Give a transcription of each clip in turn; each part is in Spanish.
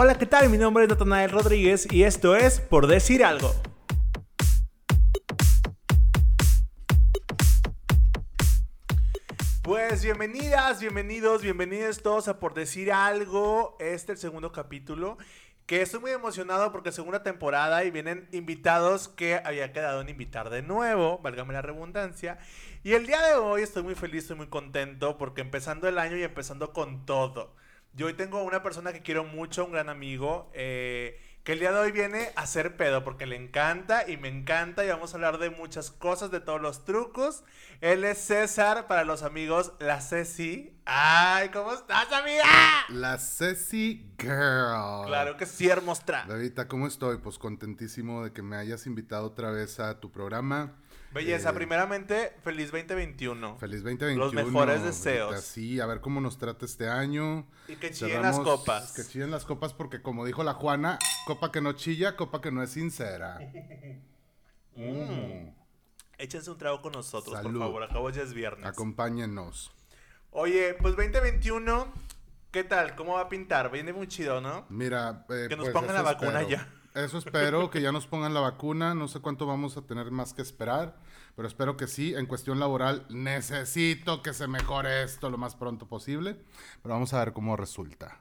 Hola, ¿qué tal? Mi nombre es Natanael Rodríguez y esto es Por Decir Algo. Pues bienvenidas, bienvenidos, bienvenidos todos a Por Decir Algo. Este es el segundo capítulo. Que estoy muy emocionado porque segunda temporada y vienen invitados que había quedado en invitar de nuevo, válgame la redundancia. Y el día de hoy estoy muy feliz, estoy muy contento porque empezando el año y empezando con todo. Yo hoy tengo una persona que quiero mucho, un gran amigo, eh, que el día de hoy viene a hacer pedo porque le encanta y me encanta y vamos a hablar de muchas cosas, de todos los trucos. Él es César, para los amigos, la Ceci. ¡Ay, ¿cómo estás, amiga? La Ceci Girl. Claro que sí, hermosa. Bebita, ¿cómo estoy? Pues contentísimo de que me hayas invitado otra vez a tu programa. Belleza, Eh, primeramente, feliz 2021. Feliz 2021. Los mejores deseos. Sí, a ver cómo nos trata este año. Y que chillen las copas. Que chillen las copas porque como dijo la Juana, copa que no chilla, copa que no es sincera. Mm. Échense un trago con nosotros, Salud. por favor. Acabo ya es viernes. Acompáñennos. Oye, pues 2021, ¿qué tal? ¿Cómo va a pintar? Viene muy chido, ¿no? Mira, eh, Que nos pues, pongan la vacuna espero. ya. Eso espero, que ya nos pongan la vacuna. No sé cuánto vamos a tener más que esperar, pero espero que sí. En cuestión laboral, necesito que se mejore esto lo más pronto posible, pero vamos a ver cómo resulta.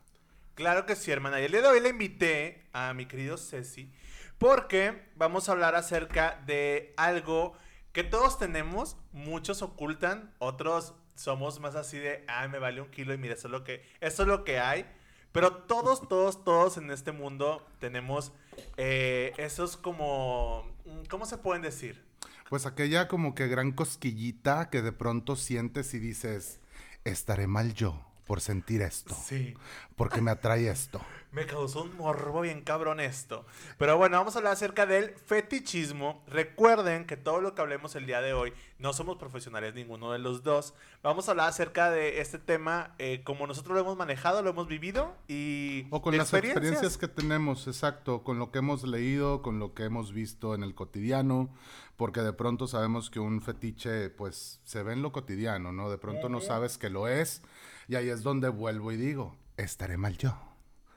Claro que sí, hermana. Y el día de hoy le invité a mi querido Ceci porque vamos a hablar acerca de algo que todos tenemos, muchos ocultan, otros somos más así de, ay, me vale un kilo y mira, eso es lo que, eso es lo que hay. Pero todos, todos, todos en este mundo tenemos eh, esos como, mm, ¿cómo se pueden decir? Pues aquella como que gran cosquillita que de pronto sientes y dices, estaré mal yo por sentir esto, Sí. porque me atrae esto. Me causó un morbo bien cabrón esto. Pero bueno, vamos a hablar acerca del fetichismo. Recuerden que todo lo que hablemos el día de hoy, no somos profesionales ninguno de los dos. Vamos a hablar acerca de este tema eh, como nosotros lo hemos manejado, lo hemos vivido y... O con las experiencias que tenemos, exacto, con lo que hemos leído, con lo que hemos visto en el cotidiano, porque de pronto sabemos que un fetiche, pues, se ve en lo cotidiano, ¿no? De pronto no sabes que lo es, y ahí es donde vuelvo y digo, estaré mal yo.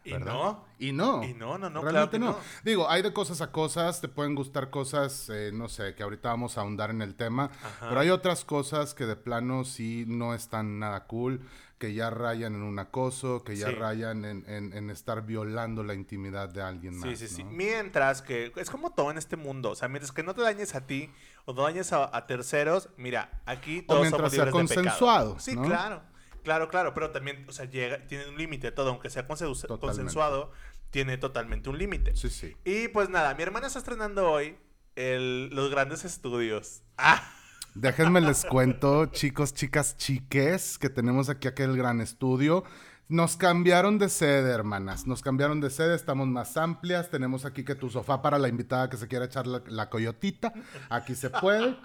Y ¿verdad? no. Y no. Y no, no, no, Realmente claro no. que no. Digo, hay de cosas a cosas, te pueden gustar cosas, eh, no sé, que ahorita vamos a ahondar en el tema, Ajá. pero hay otras cosas que de plano sí no están nada cool, que ya rayan en un acoso, que ya Sí. rayan en, en- en estar violando la intimidad de alguien más. Sí, sí, sí. ¿no? Mientras que es como todo en este mundo. O sea, mientras que no te dañes a ti o no dañes a, a terceros, mira, aquí todos mientras somos sea libres de pecado. consensuado, Sí, ¿no? claro. Claro, claro. Pero también, o sea, llega, tiene un límite todo. Aunque sea consensu- Totalmente. consensuado, tiene totalmente un límite. Sí, sí. Y pues nada, mi hermana está estrenando hoy el- los grandes estudios. ¡Ah! Déjenme les cuento, chicos, chicas, chiques, que tenemos aquí aquel gran estudio. Nos cambiaron de sede, hermanas. Nos cambiaron de sede, estamos más amplias. Tenemos aquí que tu sofá para la invitada que se quiera echar la, la coyotita. Aquí se puede.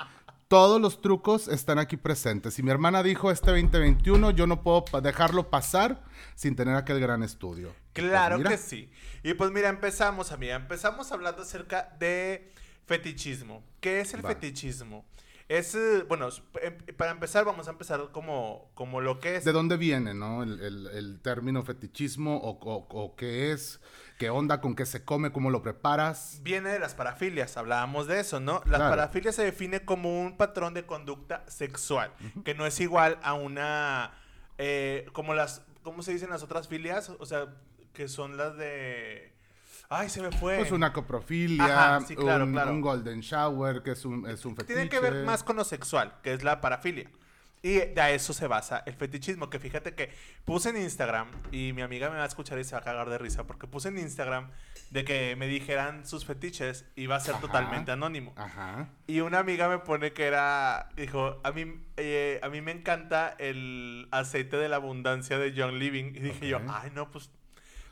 Todos los trucos están aquí presentes. Y mi hermana dijo, este 2021 yo no puedo dejarlo pasar sin tener aquel gran estudio. Pues Claro que sí. Y pues mira, empezamos, amiga. Empezamos hablando acerca de fetichismo. ¿Qué es el Va. fetichismo? Es, eh, bueno, em- para empezar, vamos a empezar como, como lo que es. ¿De dónde viene, no? El, el- el término fetichismo o, o- o qué es, qué onda, con qué se come, cómo lo preparas. Viene de las parafilias, hablábamos de eso, ¿no? Las Claro. parafilias se define como un patrón de conducta sexual, que no es igual a una, eh, como las, ¿cómo se dicen las otras filias? O sea, que son las de... Ay, se me fue. Pues una coprofilia, Ajá, sí, claro, un, claro. un golden shower, que es un, es un fetiche. Tiene que ver más con lo sexual, que es la parafilia. Y a eso se basa el fetichismo, que fíjate que puse en Instagram, y mi amiga me va a escuchar y se va a cagar de risa, porque puse en Instagram de que me dijeran sus fetiches y va a ser Ajá. totalmente anónimo. Ajá. Y una amiga me pone que era, dijo, a mí, eh, a mí me encanta el aceite de la abundancia de John Living. Y dije yo, ay no, pues,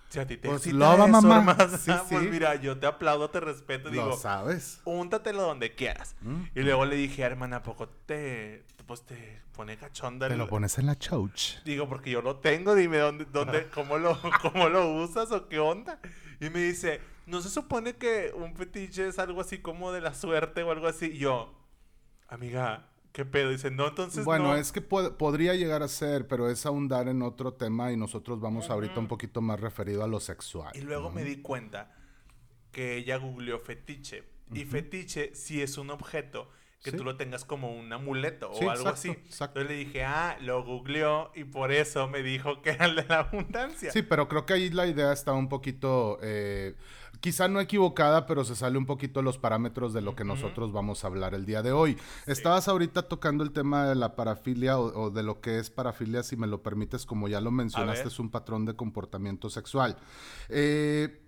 si a ti te Pues loba, eso, mamá. hermana, Sí, pues sí. mira, yo te aplaudo, te respeto, Lo digo, sabes. úntatelo donde quieras. Mm. Y luego le dije, hermana, ¿a poco te, pues te pone cachonda? Te el-?" lo pones en la chouch. Digo, porque yo lo tengo, dime dónde, dónde, cómo lo, cómo lo usas o qué onda. Y me dice, ¿no se supone que un fetiche es algo así como de la suerte o algo así? Y yo, amiga, ¿Qué pedo? Dice, no, entonces Bueno, no. es que pod- podría llegar a ser, pero es ahondar en otro tema y nosotros vamos ahorita un poquito más referido a lo sexual. Y luego ¿no? me di cuenta que ella googleó fetiche. Y fetiche sí es un objeto que Sí. tú lo tengas como un amuleto o Sí, algo exacto, así. exacto. Entonces le dije, ah, lo googleó y por eso me dijo que era el de la abundancia. Sí, pero creo que ahí la idea está un poquito, eh, quizá no equivocada, pero se sale un poquito los parámetros de lo que nosotros vamos a hablar el día de hoy. Estabas ahorita tocando el tema de la parafilia o, o de lo que es parafilia, si me lo permites, como ya lo mencionaste, es un patrón de comportamiento sexual. Eh,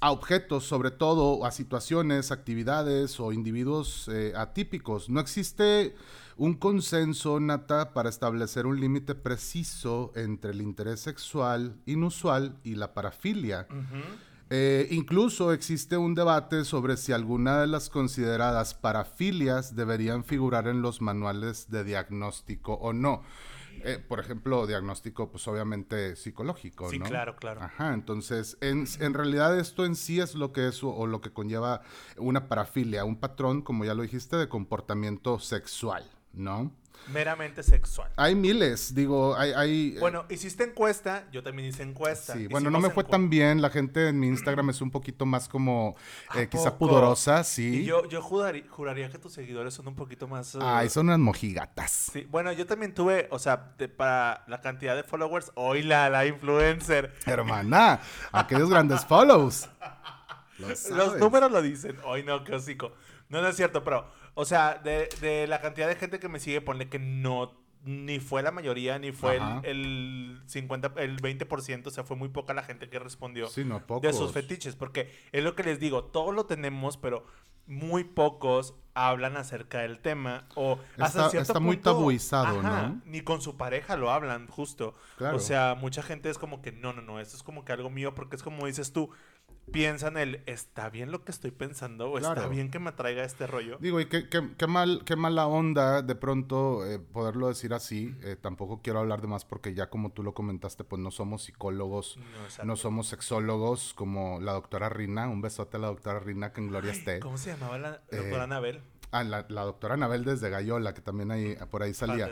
a objetos, sobre todo, a situaciones, actividades o individuos eh, atípicos. No existe un consenso, Nata, para establecer un límite preciso entre el interés sexual inusual y la parafilia. Eh, incluso existe un debate sobre si alguna de las consideradas parafilias deberían figurar en los manuales de diagnóstico o no. Eh, por ejemplo, diagnóstico, pues obviamente psicológico, Sí, ¿no? claro, claro. Ajá, entonces, en, en realidad esto en sí es lo que es o, o lo que conlleva una parafilia, un patrón, como ya lo dijiste, de comportamiento sexual, ¿no? Meramente sexual. Hay miles, digo, hay... hay eh, Bueno, hiciste encuesta, yo también hice encuesta. Sí, bueno, no me fue tan bien. La gente en mi Instagram es un poquito más como, ¿A eh, quizá poco? pudorosa, sí. Y yo, yo juraría, juraría que tus seguidores son un poquito más... uh, Ay, son unas mojigatas. Sí, bueno, yo también tuve, o sea, de- para la cantidad de followers, hoy la, la influencer. Hermana, aquellos grandes follows. Lo Los números lo dicen. Hoy no, qué hocico. No, no es cierto, pero, o sea, de, de la cantidad de gente que me sigue, ponle que no, ni fue la mayoría, ni fue el, Ajá. el 50, el 20%, o sea, fue muy poca la gente que respondió Sí, no, de sus fetiches, porque es lo que les digo, todos lo tenemos, pero muy pocos hablan acerca del tema o hasta Está- cierto está muy punto, tabuizado, ajá, ¿no? Ni con su pareja lo hablan, justo. Claro. O sea, mucha gente es como que no, no, no, esto es como que algo mío, porque es como dices tú, piensan el, ¿está bien lo que estoy pensando? ¿O está bien que me atraiga este rollo? Digo, y qué, qué- qué mal, qué mala onda de pronto eh, poderlo decir así. Eh, tampoco quiero hablar de más porque ya como tú lo comentaste, pues no somos psicólogos, No, somos sexólogos como la doctora Rina. Un besote a la doctora Rina, que en gloria esté. ¿Cómo se llamaba la Eh, doctora Anabel? Ah, la, la doctora Anabel desde Gallola, que también ahí, por ahí salía.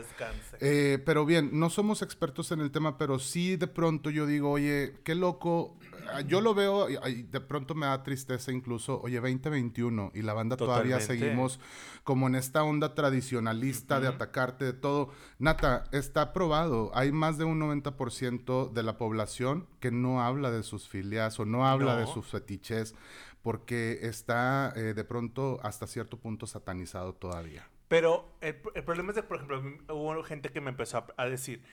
Eh, pero bien, no somos expertos en el tema, pero sí de pronto yo digo, oye, qué loco. Ah, Yo lo veo y y de pronto me da tristeza incluso, oye, 2021 y la banda todavía seguimos como en esta onda tradicionalista de atacarte de todo. Nata, está probado, hay más de un 90% de la población que no habla de sus filias o no habla de sus fetiches porque está eh, de pronto hasta cierto punto satanizado todavía. Pero el, el problema es que, por ejemplo, hubo gente que me empezó a, a decir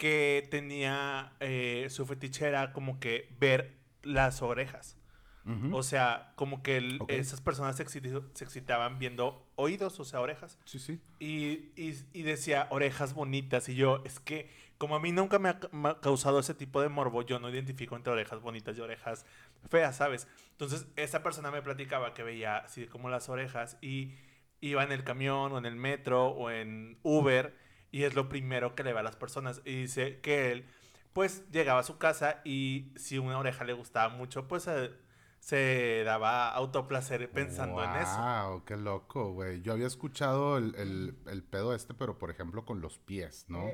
que tenía eh, su fetiche era como que ver las orejas. O sea, como que el- esas personas se, excitaban viendo oídos, o sea, orejas. Sí, sí. Y, y- y decía orejas bonitas. Y yo, es que como a mí nunca me ha, me ha causado ese tipo de morbo, yo no identifico entre orejas bonitas y orejas feas, ¿sabes? Entonces, esa persona me platicaba que veía así como las orejas y iba en el camión o en el metro o en Uber y es lo primero que le ve a las personas. Y dice que él, pues, llegaba a su casa y si una oreja le gustaba mucho, pues eh, se daba autoplacer pensando en eso. Wow, qué loco, güey. Yo había escuchado el, el- el pedo este, pero por ejemplo con los pies, ¿no?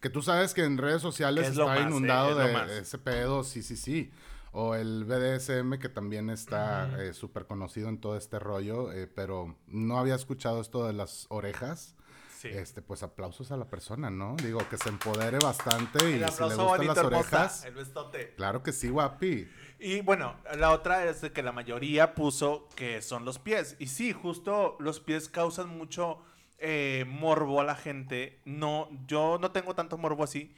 Que tú sabes que en redes sociales Es está más, ¿eh? inundado Es lo de ese pedo, sí, sí, sí. O el BDSM, que también está eh, súper conocido en todo este rollo, eh, pero no había escuchado esto de las orejas. Sí. Este, pues aplausos a la persona, ¿no? Digo, que se empodere bastante y si le aplauso gustan las orejas. el besote. Claro que sí, guapi. Y bueno, la otra es de que la mayoría puso que son los pies. Y sí, justo los pies causan mucho eh, morbo a la gente. No, yo no tengo tanto morbo así,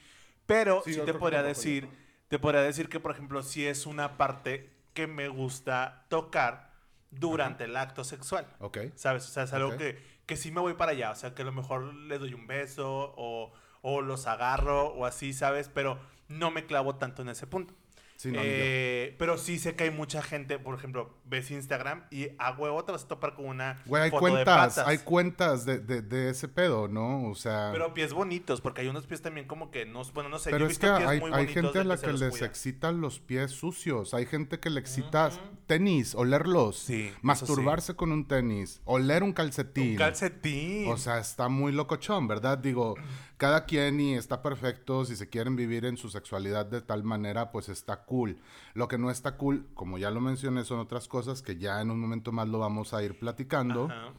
pero Sí, te podría decir, yo te podría decir que, por ejemplo, si es una parte que me gusta tocar durante el acto sexual. Ok. ¿Sabes? O sea, es algo que, que sí me voy para allá. O sea, que a lo mejor le doy un beso o, o los agarro o así, ¿sabes? Pero no me clavo tanto en ese punto. Sí, no, ni Eh, pero sí sé que hay mucha gente, por ejemplo, ves Instagram y a huevo te vas a topar con una Güey, hay foto de cuentas, patas. hay cuentas de, de, de ese pedo, ¿no? O sea... Pero pies bonitos, porque hay unos pies también como que no, bueno, no sé, Pero yo es que visto hay, muy hay gente a la que les cuida. excitan los pies sucios. Hay gente que le excita tenis, olerlos. Sí, Masturbarse con un tenis. Oler un calcetín. Un calcetín. O sea, está muy locochón, ¿verdad? Digo, cada quien y está perfecto. Si se quieren vivir en su sexualidad de tal manera, pues está cool. Lo que no está cool, como ya lo mencioné, son otras cosas que ya en un momento más lo vamos a ir platicando. Ajá.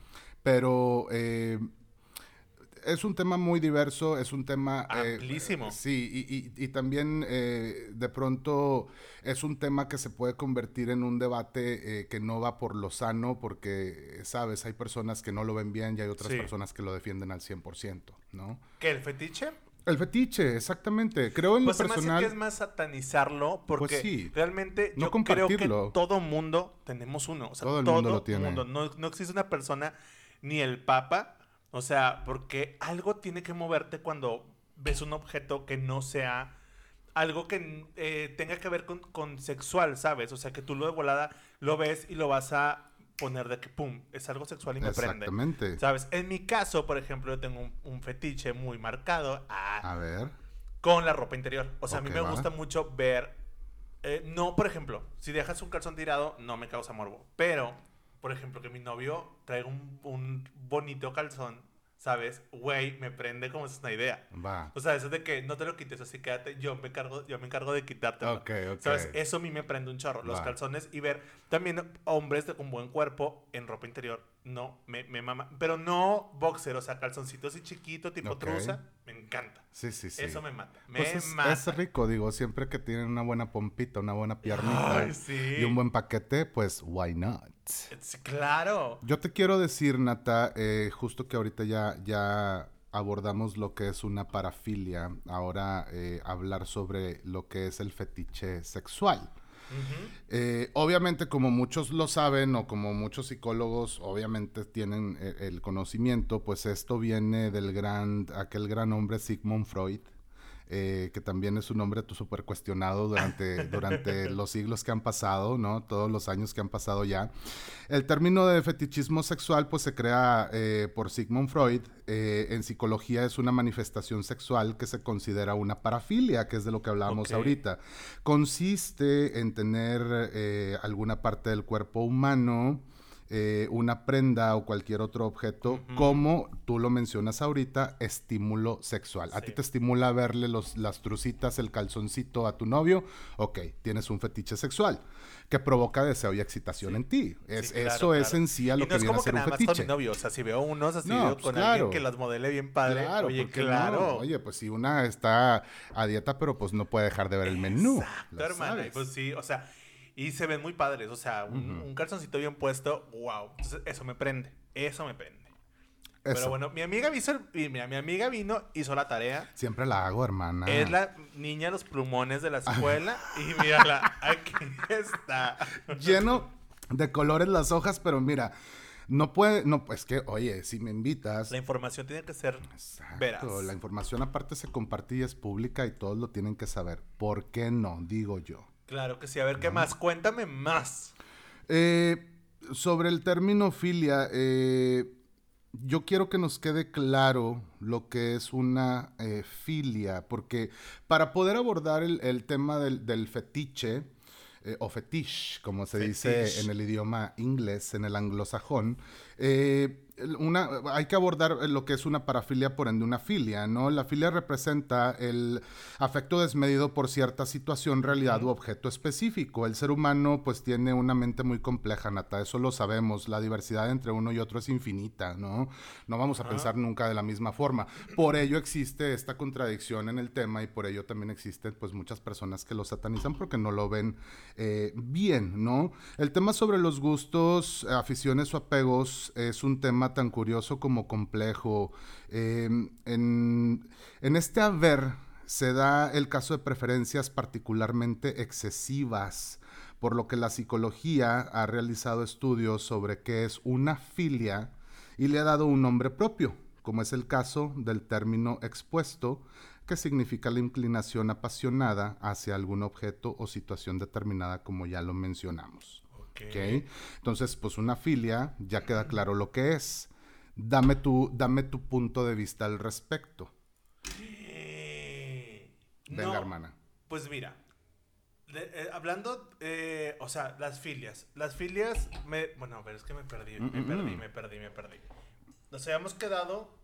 Pero eh, es un tema muy diverso, es un tema... eh, Amplísimo. sí, y, y- y también eh, de pronto es un tema que se puede convertir en un debate eh, que no va por lo sano, porque, sabes, hay personas que no lo ven bien y hay otras Sí. personas que lo defienden al 100%, ¿no? ¿Qué, el fetiche? El fetiche, exactamente. Creo en Pues lo personal... que es más satanizarlo porque Pues sí. realmente No yo creo que todo mundo tenemos uno. O sea, Todo todo, el mundo lo tiene. mundo. No, no existe una persona, ni el papa. O sea, porque algo tiene que moverte cuando ves un objeto que no sea algo que eh, tenga que ver con, con sexual, ¿sabes? O sea, que tú lo de volada lo ves y lo vas a poner de que, pum, es algo sexual y me prende. Exactamente. ¿Sabes? En mi caso, por ejemplo, yo tengo un, un fetiche muy marcado a, A ver. con la ropa interior. O sea, a mí me va. gusta mucho ver. eh, no, por ejemplo, si dejas un calzón tirado, no me causa morbo. Pero, por ejemplo, que mi novio traiga un, un bonito calzón, ¿sabes? Güey, me prende como si es una idea. Va. O sea, eso de que no te lo quites, así quédate. Yo me encargo, yo me encargo de quitártelo. Ok, ok. ¿Sabes? Eso a mí me prende un chorro. Los Va. calzones y ver también hombres de- con buen cuerpo en ropa interior. No, me, me mama. Pero no boxer, o sea, calzoncito así chiquito, tipo Ok. truza. Me encanta. Sí, sí, sí. Eso me mata. Me Pues es, mata. es rico, digo, siempre que tienen una buena pompita, una buena piernita Ay, sí. y un buen paquete, pues why not? Claro. Yo te quiero decir, Nata, eh, justo que ahorita ya, ya abordamos lo que es una parafilia, ahora eh, hablar sobre lo que es el fetiche sexual. Eh, obviamente, como muchos lo saben o como muchos psicólogos obviamente tienen eh, el conocimiento, pues esto viene del gran, aquel gran hombre Sigmund Freud, eh, que también es un hombre súper cuestionado durante, durante los siglos que han pasado, ¿no? Todos los años que han pasado ya. El término de fetichismo sexual, pues se crea eh, por Sigmund Freud. Eh, en psicología es una manifestación sexual que se considera una parafilia, que es de lo que hablábamos Ok. ahorita. Consiste en tener alguna parte del cuerpo humano, eh, una prenda o cualquier otro objeto, Ujú. como tú lo mencionas ahorita, estímulo sexual. A Sí. ti te estimula verle los, las trucitas, el calzoncito a tu novio, ok, tienes un fetiche sexual que provoca deseo y excitación Sí. en ti. Es, Sí, claro, eso es claro. en sí a Y lo no que es viene a como que ser un nada más con fetiche. mi novio. O sea, si veo unos así No, veo pues con claro. alguien que las modele bien padre. Claro, oye, ¿por qué no? claro. Oye, pues si una está a dieta, pero pues no puede dejar de ver el menú. Exacto, hermana. Y sabes. pues sí, o sea, y se ven muy padres. O sea, un, un calzoncito bien puesto, wow. Entonces, eso me prende. Eso me prende. Eso. Pero bueno, mi amiga, hizo, mira, mi amiga vino, hizo la tarea. Siempre la hago, hermana. Es la niña de los plumones de la escuela. y mírala, aquí está. Lleno de colores las hojas, pero mira, no puede, no, pues que, oye, si me invitas. La información tiene que ser Exacto, veraz. La información aparte se comparte y es pública y todos lo tienen que saber. ¿Por qué no? Digo yo. Claro que sí. A ver, ¿qué más? Cuéntame más. Eh, sobre el término filia, eh, yo quiero que nos quede claro lo que es una eh, filia, porque para poder abordar el, el tema del, del fetiche, o fetish, como se dice en el idioma inglés, en el anglosajón, eh, una, hay que abordar lo que es una parafilia, por ende una filia, ¿no? La filia representa el afecto desmedido por cierta situación, realidad u objeto específico. El ser humano pues tiene una mente muy compleja, Nata, eso lo sabemos. La diversidad entre uno y otro es infinita, ¿no? No vamos a pensar nunca de la misma forma. Por ello existe esta contradicción en el tema y por ello también existen pues muchas personas que lo satanizan porque no lo ven eh, bien, ¿no? El tema sobre los gustos, aficiones o apegos es un tema tan curioso como complejo. Eh, en, en este haber se da el caso de preferencias particularmente excesivas, por lo que la psicología ha realizado estudios sobre qué es una filia y le ha dado un nombre propio, como es el caso del término expuesto, que significa la inclinación apasionada hacia algún objeto o situación determinada, como ya lo mencionamos. Ok. ¿ok? Entonces, pues una filia, ya queda claro lo que es. Dame tu, dame tu punto de vista al respecto. Eh, Venga, no, hermana. Pues mira, de- eh, hablando, eh, o sea, las filias. Las filias, me, bueno, a ver, es que me perdí, me Mm, mm, perdí, mm. me perdí, me perdí. Nos habíamos quedado,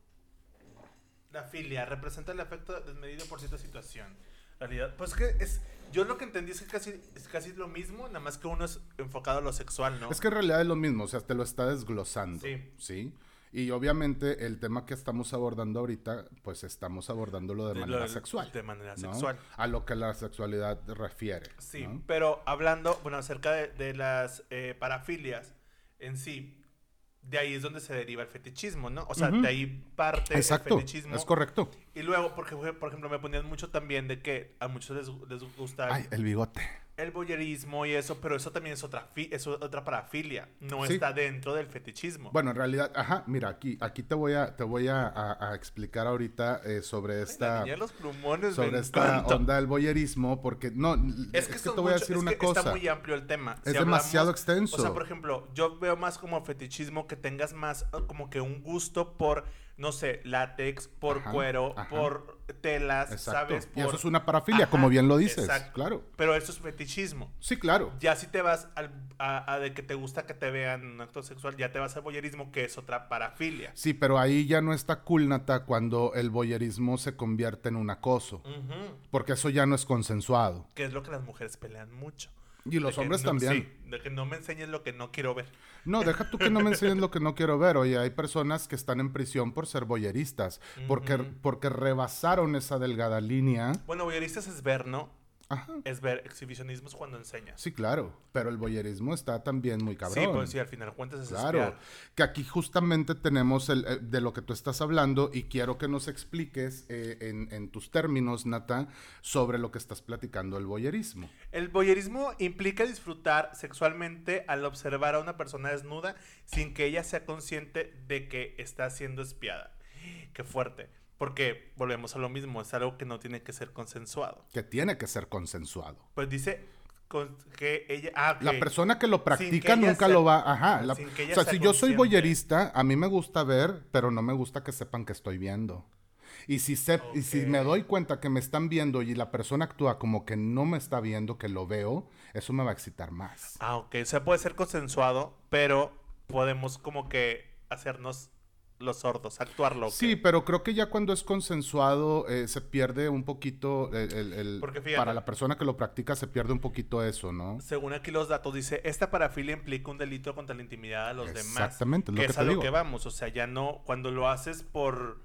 la filia representa el efecto desmedido por cierta situación. Realidad, pues que es, yo lo que entendí es que casi, es casi lo mismo, nada más que uno es enfocado a lo sexual, ¿no? Es que en realidad es lo mismo, o sea, te lo está desglosando. Sí. ¿sí? Y obviamente el tema que estamos abordando ahorita, pues estamos abordándolo de, De manera lo- sexual. De manera ¿no? sexual. A lo que la sexualidad refiere. Sí, ¿no? pero hablando, bueno, acerca de, de las eh, parafilias en sí, de ahí es donde se deriva el fetichismo, ¿no? O sea, de ahí parte Exacto, el fetichismo. es correcto. Y luego, porque, por ejemplo, me ponían mucho también de que a muchos les, les gusta Ay, el bigote. El boyerismo y eso, pero eso también es otra, fi- es otra parafilia, no Sí. está dentro del fetichismo. Bueno, en realidad, ajá, mira, aquí, aquí te voy a, te voy a, a- a explicar ahorita eh, sobre esta, los plumones, sobre esta onda del boyerismo, porque no, Es que, te son voy a decir es una que cosa. Está muy amplio el tema. Es demasiado extenso. O sea, por ejemplo, yo veo más como fetichismo que tengas más como que un gusto por, no sé, látex, por Ajá, cuero, ajá. por telas, Exacto. ¿sabes? Y eso Por- es una parafilia, Ajá, como bien lo dices. exacto. Claro. Pero eso es fetichismo. Sí, claro. Ya si te vas al, a, a de que te gusta que te vean un acto sexual, ya te vas al boyerismo, que es otra parafilia. Sí, pero ahí ya no está cool, Nata, cuando el voyerismo se convierte en un acoso. Porque eso ya no es consensuado. Que es lo que las mujeres pelean mucho. Y los hombres no- también. Sí, de que no me enseñes lo que no quiero ver. No, deja tú que no me enseñes lo que no quiero ver. Oye, hay personas que están en prisión por ser boyeristas. Porque, porque rebasaron esa delgada línea. Bueno, boyeristas es ver, ¿no? Ajá. Es ver exhibicionismo es cuando enseñas. Sí, claro. Pero el boyerismo está también muy cabrón. Sí, pues sí, al final cuentas es Claro, espiar. que aquí justamente tenemos el, eh, de lo que tú estás hablando y quiero que nos expliques eh, en, en tus términos, Nata, sobre lo que estás platicando el boyerismo. El voyerismo implica disfrutar sexualmente al observar a una persona desnuda sin que ella sea consciente de que está siendo espiada. Qué fuerte. Porque volvemos a lo mismo, es algo que no tiene que ser consensuado. Que tiene que ser consensuado. Pues dice con- que ella... Ah, La ok. persona que lo practica nunca sea- lo va... Ajá. la- sin que ella o sea, si yo soy boyerista, a mí me gusta ver, pero no me gusta que sepan que estoy viendo. Y si, se, y si me doy cuenta que me están viendo y la persona actúa como que no me está viendo, que lo veo, eso me va a excitar más. Ah, ok. O sea, puede ser consensuado, pero podemos como que hacernos los sordos, actuar loco. Sí, pero creo que ya cuando es consensuado eh, se pierde un poquito el, el- el- Porque fíjate. para la persona que lo practica se pierde un poquito eso, ¿no? Según aquí los datos, dice, esta parafilia implica un delito contra la intimidad de los demás. Exactamente, que que es te a lo que vamos. O sea, ya no, cuando lo haces por...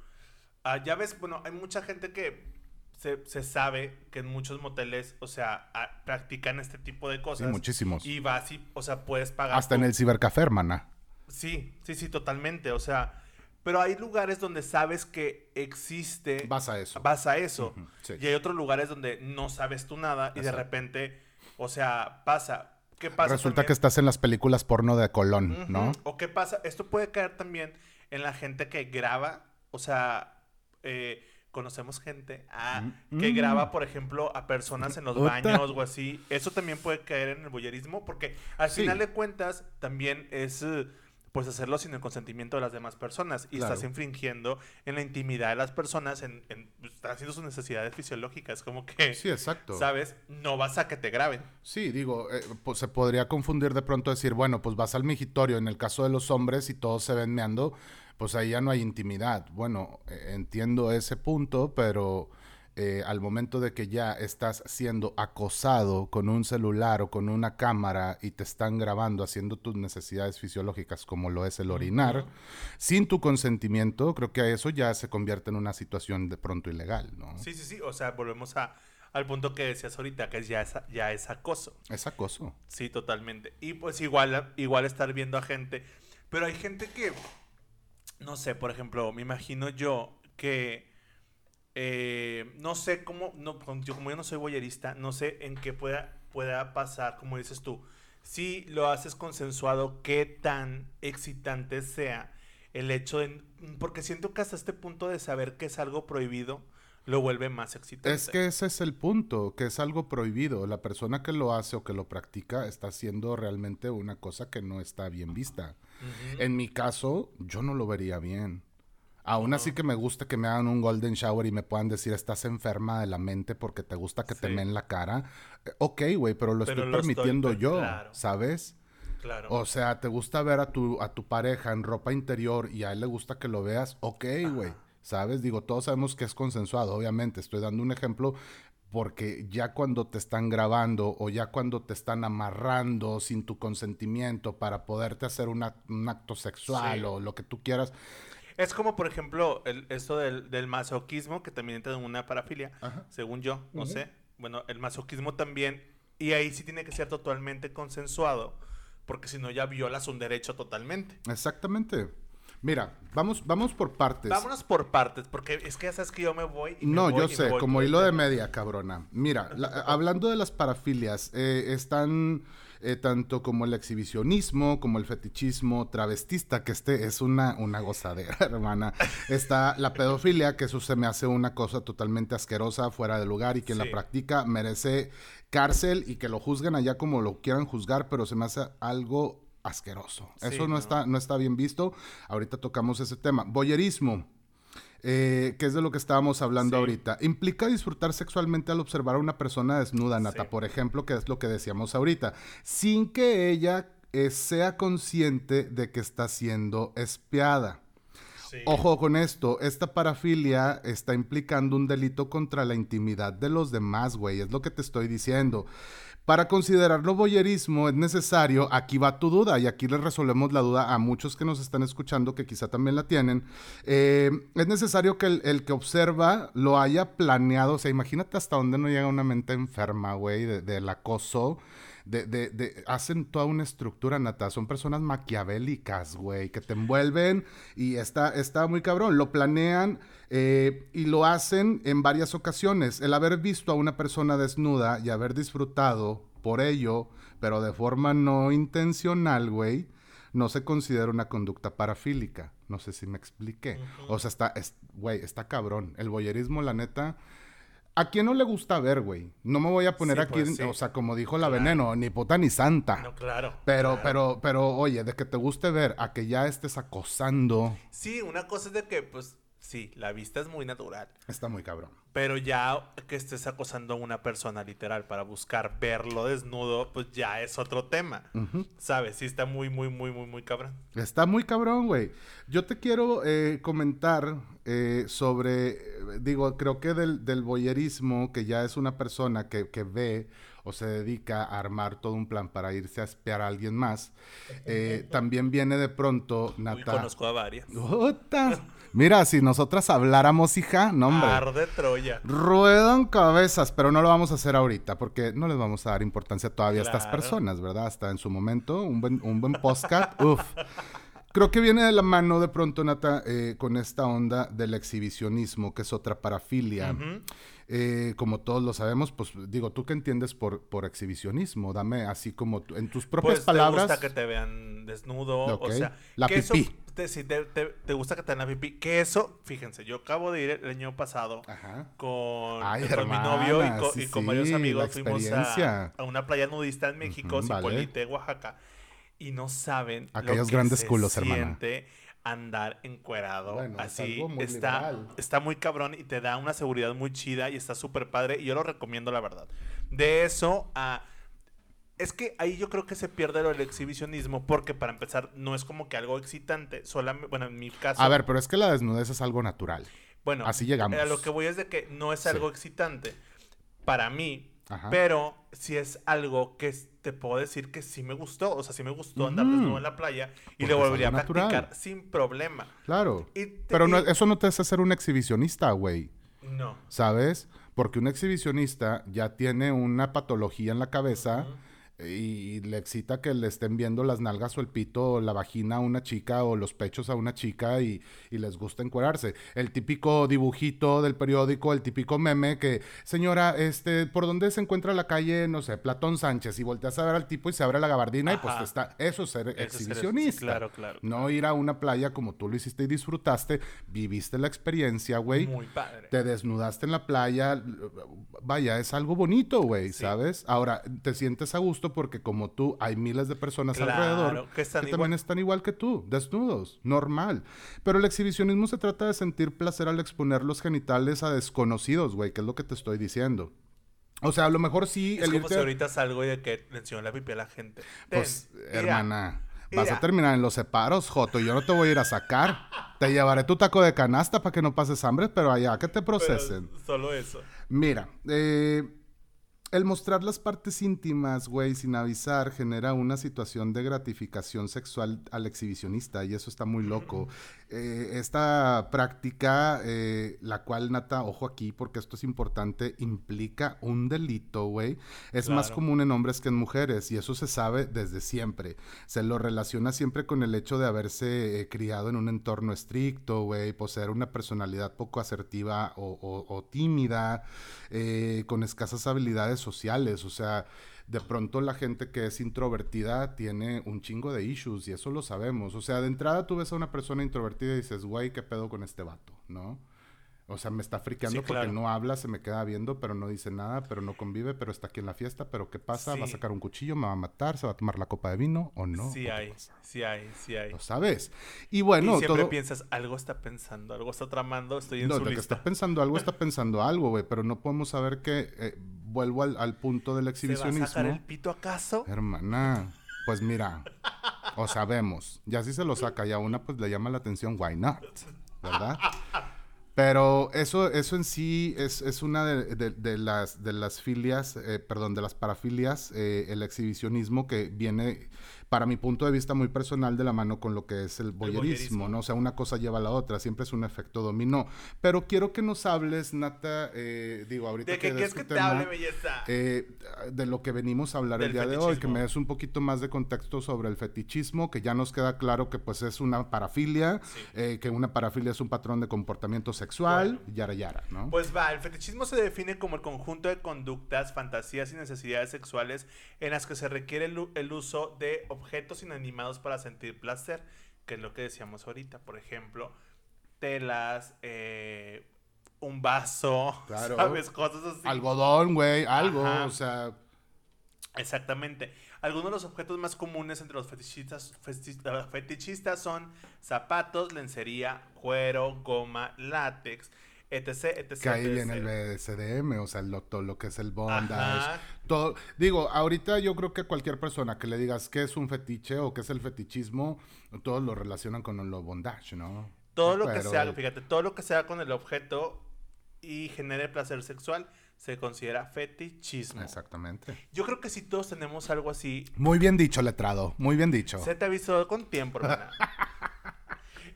ah, ya ves, bueno, hay mucha gente que se, se sabe que en muchos moteles, o sea, practican este tipo de Sí, cosas. muchísimos. Y vas y, o sea, puedes pagar. Hasta en el cibercafé, hermana. Sí, sí, sí, totalmente. O sea, pero hay lugares donde sabes que existe... Vas a eso. Vas a eso. Sí. Y hay otros lugares donde no sabes tú nada y de repente, o sea, pasa. ¿Qué pasa? Resulta también? que estás en las películas porno de Colón. ¿no? O qué pasa, esto puede caer también en la gente que graba, o sea, eh, conocemos gente ah, Mm. que Mm. graba, por ejemplo, a personas en los Ota. baños o así. Eso también puede caer en el boyerismo porque al Sí. final de cuentas también es... eh, pues hacerlo sin el consentimiento de las demás personas y Claro. estás infringiendo en la intimidad de las personas, en, en- estás haciendo sus necesidades fisiológicas, como que, Sí, exacto. ¿sabes? No vas a que te graben. Sí, digo, eh, pues se podría confundir de pronto decir, bueno, pues vas al migitorio, en el caso de los hombres y todos se ven meando, pues ahí ya no hay intimidad. Bueno, eh, entiendo ese punto, pero eh, al momento de que ya estás siendo acosado con un celular o con una cámara y te están grabando haciendo tus necesidades fisiológicas como lo es el orinar, sin tu consentimiento, creo que eso ya se convierte en una situación de pronto ilegal, ¿no? Sí, sí, sí. O sea, volvemos a, al punto que decías ahorita, que ya es, ya es acoso. Es acoso. Sí, totalmente. Y pues igual, igual estar viendo a gente. Pero hay gente que, no sé, por ejemplo, me imagino yo que, eh, no sé cómo, no, yo, como yo no soy boyerista, no sé en qué pueda, pueda pasar, como dices tú. Si lo haces consensuado, qué tan excitante sea el hecho de... Porque siento que hasta este punto de saber que es algo prohibido, lo vuelve más excitante. Es que ese es el punto, que es algo prohibido. La persona que lo hace o que lo practica está haciendo realmente una cosa que no está bien vista. En mi caso, yo no lo vería bien. Aún así que me gusta que me hagan un golden shower y me puedan decir, estás enferma de la mente porque te gusta que te meen la cara. Eh, Ok, güey, pero lo Pero estoy lo permitiendo per- yo, claro. ¿sabes? Claro. O sea, te gusta ver a tu, a tu pareja en ropa interior y a él le gusta que lo veas, ok, güey. ¿Sabes? Digo, todos sabemos que es consensuado, obviamente. Estoy dando un ejemplo porque ya cuando te están grabando o ya cuando te están amarrando sin tu consentimiento para poderte hacer una- un acto sexual Sí. o lo que tú quieras. Es como, por ejemplo, el, esto del, del masoquismo, que también entra en una parafilia, Ajá. según yo, no sé. Bueno, el masoquismo también, y ahí sí tiene que ser totalmente consensuado, porque si no ya violas un derecho totalmente. Exactamente. Mira, vamos, vamos por partes. Vámonos por partes, porque es que ya sabes que yo me voy. y me No, voy yo sé, voy como hilo de media, cabrona. Mira, la- hablando de las parafilias, eh, están eh, tanto como el exhibicionismo, como el fetichismo travestista, que este es una, una gozadera, hermana. Está la pedofilia, que eso se me hace una cosa totalmente asquerosa, fuera de lugar, y quien la practica merece cárcel y que lo juzguen allá como lo quieran juzgar, pero se me hace algo asqueroso. Sí, eso no, no. está, no está bien visto. Ahorita tocamos ese tema. Boyerismo eh, que es de lo que estábamos hablando Sí. ahorita, implica disfrutar sexualmente al observar a una persona desnuda, Nata, Sí. por ejemplo, que es lo que decíamos ahorita, sin que ella eh, sea consciente de que está siendo espiada. Sí. Ojo con esto, esta parafilia está implicando un delito contra la intimidad de los demás, güey, es lo que te estoy diciendo. Para considerarlo boyerismo es necesario, aquí va tu duda y aquí les resolvemos la duda a muchos que nos están escuchando que quizá también la tienen. Eh, es necesario que el, que observa lo haya planeado, o sea, imagínate hasta dónde no llega una mente enferma, güey, de- del acoso. De, de- de- hacen toda una estructura, Nata. Son personas maquiavélicas, güey, que te envuelven y está, está muy cabrón. Lo planean eh, y lo hacen en varias ocasiones. El haber visto a una persona desnuda y haber disfrutado por ello, pero de forma no intencional, güey, no se considera una conducta parafílica. No sé si me expliqué. O sea, está, es- güey, está cabrón. El boyerismo, la neta. ¿A quién no le gusta ver, güey? No me voy a poner Sí, aquí, pues, sí. o sea, como dijo la Claro. veneno, ni puta ni santa. No, claro. Pero, claro. pero, pero, oye, de que te guste ver a que ya estés acosando, Sí, una cosa es de que, pues, sí, la vista es muy natural. está muy cabrón. Pero ya que estés acosando a una persona literal para buscar verlo desnudo, pues ya es otro tema. ¿Sabes? Sí está muy, muy, muy, muy, muy cabrón. Está muy cabrón, güey. Yo te quiero eh, comentar eh, sobre, digo, creo que del, del boyerismo, que ya es una persona que, que ve o se dedica a armar todo un plan para irse a espiar a alguien más, eh, también viene de pronto, Uy, Nata. conozco a varias. Ota. Mira, si nosotras habláramos, hija, no, hombre. Arde Troya. Ruedan cabezas, pero no lo vamos a hacer ahorita porque no les vamos a dar importancia todavía a estas personas, ¿verdad? Hasta en su momento, un buen, un buen podcast. Uf. Creo que viene de la mano de pronto, Nata, eh, con esta onda del exhibicionismo, que es otra parafilia. Eh, como todos lo sabemos, pues digo, ¿tú qué entiendes por, por exhibicionismo? Dame así como en tus propias Pues palabras. te gusta que te vean desnudo, o sea, La eso- pipí. Te, sí, te, te- te gusta que te den la pipí. Que eso, fíjense, yo acabo de ir el año pasado Ajá. con, Ay, con mi novio y con, sí, y con sí, varios amigos fuimos a, a una playa nudista en México, vale. Zipolite, Oaxaca. Y no saben Aquellos lo que grandes se culos, hermana. andar encuerado. Bueno, Así muy está, liberal. está muy cabrón y te da una seguridad muy chida y está súper padre. Y yo lo recomiendo, la verdad. De eso a. Es que ahí yo creo que se pierde lo del exhibicionismo porque para empezar no es como que algo excitante, solamente, bueno, en mi caso, A ver, pero es que la desnudez es algo natural. bueno, así llegamos. a lo que voy es de que no es Sí. algo excitante para mí, Ajá. pero sí es algo que te puedo decir que sí me gustó, o sea, sí me gustó andar Ujú. desnudo en la playa y lo volvería a natural. practicar sin problema. Claro. Y te- Pero no- eso no te hace ser un exhibicionista, güey. no. ¿Sabes? Porque un exhibicionista ya tiene una patología en la cabeza. Y le excita que le estén viendo las nalgas o el pito o la vagina a una chica o los pechos a una chica y, y, les gusta encuerarse. El típico dibujito del periódico, el típico meme que, señora, este, ¿por dónde se encuentra la calle, no sé, Platón Sánchez? Y volteas a ver al tipo y se abre la gabardina y pues está, eso es ser exhibicionista. claro, claro, No ir a una playa como tú lo hiciste y disfrutaste, viviste la experiencia, güey. Muy padre. Te desnudaste en la playa, vaya, es algo bonito, güey, ¿sabes? Ahora, te sientes a gusto porque como tú hay miles de personas alrededor que, también están igual que tú, desnudos, normal. Pero el exhibicionismo se trata de sentir placer al exponer los genitales a desconocidos, güey, que es lo que te estoy diciendo. O sea, a lo mejor sí... Es como si ahorita salgo y de que le enseño la pipi a la gente. pues, hermana... Vas a terminar en los separos, Joto. Y yo no te voy a ir a sacar. Te llevaré tu taco de canasta para que no pases hambre, pero allá que te procesen. solo eso. Mira, eh, el mostrar las partes íntimas, güey, sin avisar, genera una situación de gratificación sexual al exhibicionista y eso está muy loco. Eh, esta práctica, eh, la cual, Nata, ojo aquí, porque esto es importante, implica un delito, güey. Es más común en hombres que en mujeres y eso se sabe desde siempre. Se lo relaciona siempre con el hecho de haberse eh, criado en un entorno estricto, güey, poseer una personalidad poco asertiva o tímida, con escasas habilidades sociales. O sea, de pronto la gente que es introvertida tiene un chingo de issues y eso lo sabemos. O sea, de entrada tú ves a una persona introvertida y dices, güey, ¿qué pedo con este vato? ¿No? O sea, me está friqueando porque no habla, se me queda viendo, pero no dice nada, pero no convive, pero está aquí en la fiesta, pero ¿qué pasa? ¿Va a sacar un cuchillo? ¿Me va a matar? ¿Se va a tomar la copa de vino o no? Sí hay, sí hay, sí hay. Lo sabes. Y bueno, y siempre piensas, algo está pensando, algo está tramando, estoy en no, su que está pensando algo, está pensando algo, güey, pero no podemos saber que... Eh, vuelvo al, punto del exhibicionismo. ¿Se va a sacar el pito acaso? Hermana, pues mira, o sabemos. Ya si se lo saca y a una pues le llama la atención, why not? ¿Verdad? Pero eso, eso en sí es, una de, las, de las filias, eh, perdón, de las parafilias, eh, el exhibicionismo que viene para mi punto de vista muy personal, de la mano con lo que es el boyerismo, ¿no? O sea, una cosa lleva a la otra, siempre es un efecto dominó. Pero quiero que nos hables, Nata, eh, digo, ahorita ¿De qué que quieres que te hable, belleza? Eh, de lo que venimos a hablar el día de hoy, que me des un poquito más de contexto sobre el fetichismo, que ya nos queda claro que pues es una parafilia, eh, que una parafilia es un patrón de comportamiento sexual, yara yara, ¿no? Pues va, el fetichismo se define como el conjunto de conductas, fantasías y necesidades sexuales en las que se requiere el, el uso de objetos objetos inanimados para sentir placer, que es lo que decíamos ahorita. Por ejemplo, telas, eh, un vaso, ¿sabes? Cosas así. Algodón, güey, algo, o sea... Exactamente. Algunos de los objetos más comunes entre los fetichistas, fetichistas son zapatos, lencería, cuero, goma, látex, etc, etc. Que ahí viene el BSDM, o sea, lo, todo lo que es el bondage. Todo, digo, ahorita yo creo que cualquier persona que le digas qué es un fetiche o qué es el fetichismo, todos lo relacionan con lo bondage, ¿no? Todo lo que sea, fíjate, todo lo que sea con el objeto y genere placer sexual se considera fetichismo. Exactamente. Yo creo que si todos tenemos algo así. Muy bien dicho, letrado. Muy bien dicho. Se te avisó con tiempo, hermana.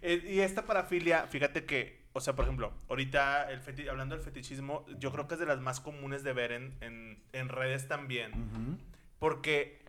Eh, y esta parafilia, fíjate que o sea, por ejemplo, ahorita el hablando del fetichismo, yo creo que es de las más comunes de ver en, en, redes también. Porque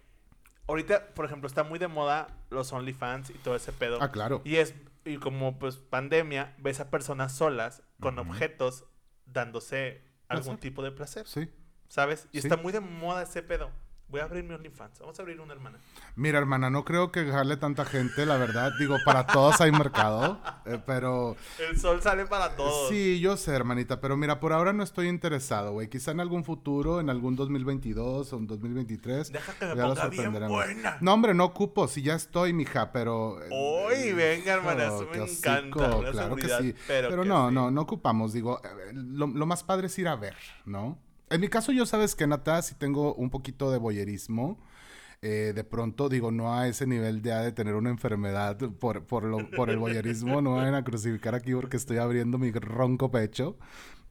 ahorita, por ejemplo, está muy de moda los OnlyFans y todo ese pedo. Ah, claro. Y es, y como pues pandemia, ves a personas solas con objetos dándose algún tipo de placer. Sí. ¿Sabes? Y está muy de moda ese pedo. Voy a abrir mi OnlyFans. Vamos a abrir una hermana. Mira, hermana, no creo que jale tanta gente, la verdad. Digo, para todos hay mercado, eh, pero... El sol sale para todos. Sí, yo sé, hermanita, pero mira, por ahora no estoy interesado, güey. Quizá en algún futuro, en algún 2022 o en 2023... Deja que me ponga bien buena. No, hombre, no ocupo. Si ya estoy, mija, pero... Eh, Uy, venga, hermana, eso me encanta. claro que sí. Pero, no, no, no ocupamos. Digo, eh, lo más padre es ir a ver, ¿no? En mi caso, yo sabes que, Nata, si tengo un poquito de boyerismo. Eh, de pronto, digo, no a ese nivel ya de tener una enfermedad por, por, lo, por el boyerismo, no van a crucificar aquí porque estoy abriendo mi ronco pecho.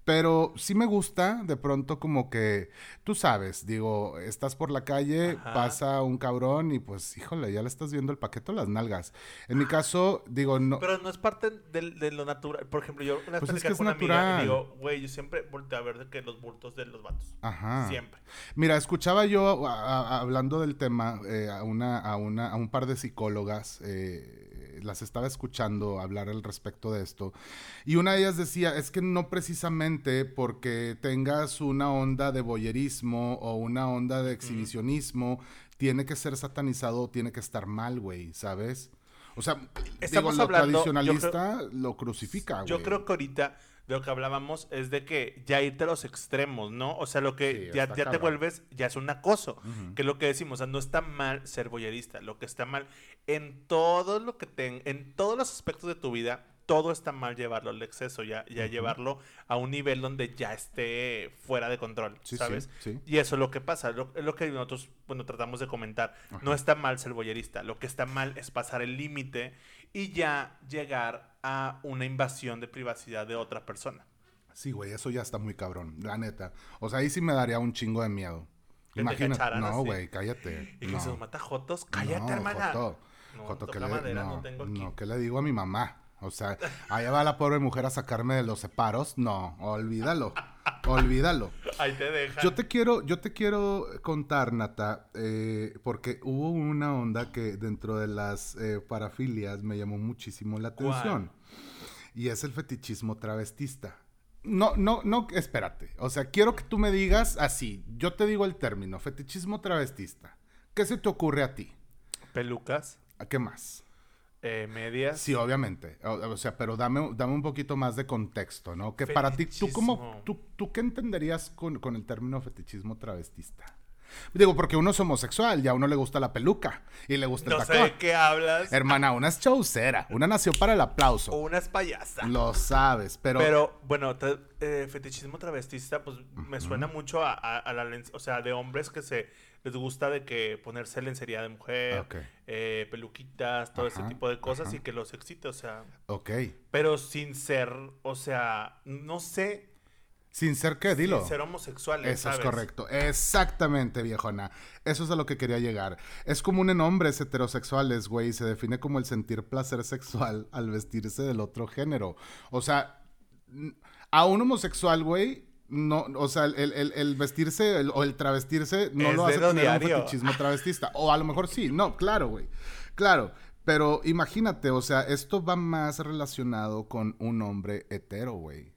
Pero sí me gusta de pronto como que, tú sabes, digo, estás por la calle, Ajá. pasa un cabrón y pues, híjole, ya le estás viendo el paquete o las nalgas. En mi caso, digo, no... Pero no es parte de, de lo natural. Por ejemplo, yo una vez Pues es que es con una amiga natural. y digo, güey, yo siempre volteo a ver de que los bultos de los vatos. Ajá. Siempre. Mira, escuchaba yo a- a- hablando del tema eh, a, una, a, una, a un par de psicólogas, eh, las estaba escuchando hablar al respecto de esto, y una de ellas decía, es que no precisamente porque tengas una onda de boyerismo o una onda de exhibicionismo, tiene que ser satanizado o tiene que estar mal, güey, ¿sabes? O sea, Estamos digo, lo hablando- creo- tradicionalista lo crucifica, güey. Yo creo que ahorita de lo que hablábamos es de que ya irte a los extremos, ¿no? O sea, lo que Sí, ya, ya te vuelves, ya es un acoso. Que es lo que decimos, o sea, no está mal ser boyerista. Lo que está mal en todo lo que ten, en todos los aspectos de tu vida, todo está mal llevarlo al exceso, ya, ya llevarlo a un nivel donde ya esté fuera de control, Sí, ¿sabes? sí. Y eso es lo que pasa, lo, es lo que nosotros, bueno, tratamos de comentar. No está mal ser boyerista, lo que está mal es pasar el límite y ya llegar a una invasión de privacidad de otra persona. Sí, güey, eso ya está muy cabrón, la neta. O sea, ahí sí me daría un chingo de miedo. te Imagínate. No, güey, cállate. Y que no. se nos mata Jotos, cállate, No, hermana. Joto. No, Joto, ¿qué le, madera, no no, tengo aquí. no, ¿qué le digo a mi mamá? O sea, allá va la pobre mujer a sacarme de los separos. No, olvídalo. olvídalo. Ahí te dejan. Yo te quiero, yo te quiero contar, Nata, eh, porque hubo una onda que dentro de las eh, parafilias me llamó muchísimo la ¿Cuál? atención. Y es el fetichismo travestista. No, no, no, espérate. O sea, quiero que tú me digas así. Yo te digo el término, fetichismo travestista. ¿Qué se te ocurre a ti? Pelucas, ¿A qué más? eh, medias. Sí, obviamente. O, o sea, pero dame, dame un poquito más de contexto, ¿no? Que para ti, ¿tú, cómo, tú, tú qué entenderías con, con el término fetichismo travestista? Digo, porque uno es homosexual, ya a uno le gusta la peluca y le gusta No el sé tacón. de qué hablas. Hermana, una es chaucera, una nació para el O aplauso. una es payasa. Lo sabes, pero... Pero, bueno, eh, fetichismo travestista, pues me suena mucho a, a- a la o sea, de hombres que se les gusta de que ponerse lencería de mujer, eh, peluquitas, todo ese tipo de cosas ajá. y que los excite, o sea, Ok. pero sin ser, o sea, no sé, Sin ser qué, dilo. sin ser homosexuales, Eso es correcto. Exactamente, viejona. Eso es a lo que quería llegar. Es común en hombres heterosexuales, güey. y Se define como el sentir placer sexual al vestirse del otro género. O sea, a un homosexual, güey, no, o sea, el, el- el vestirse el- o el travestirse no Es lo hace tener un diario. fetichismo travestista. O a lo mejor sí. No, claro, güey. Claro. Pero imagínate, o sea, esto va más relacionado con un hombre hetero, güey.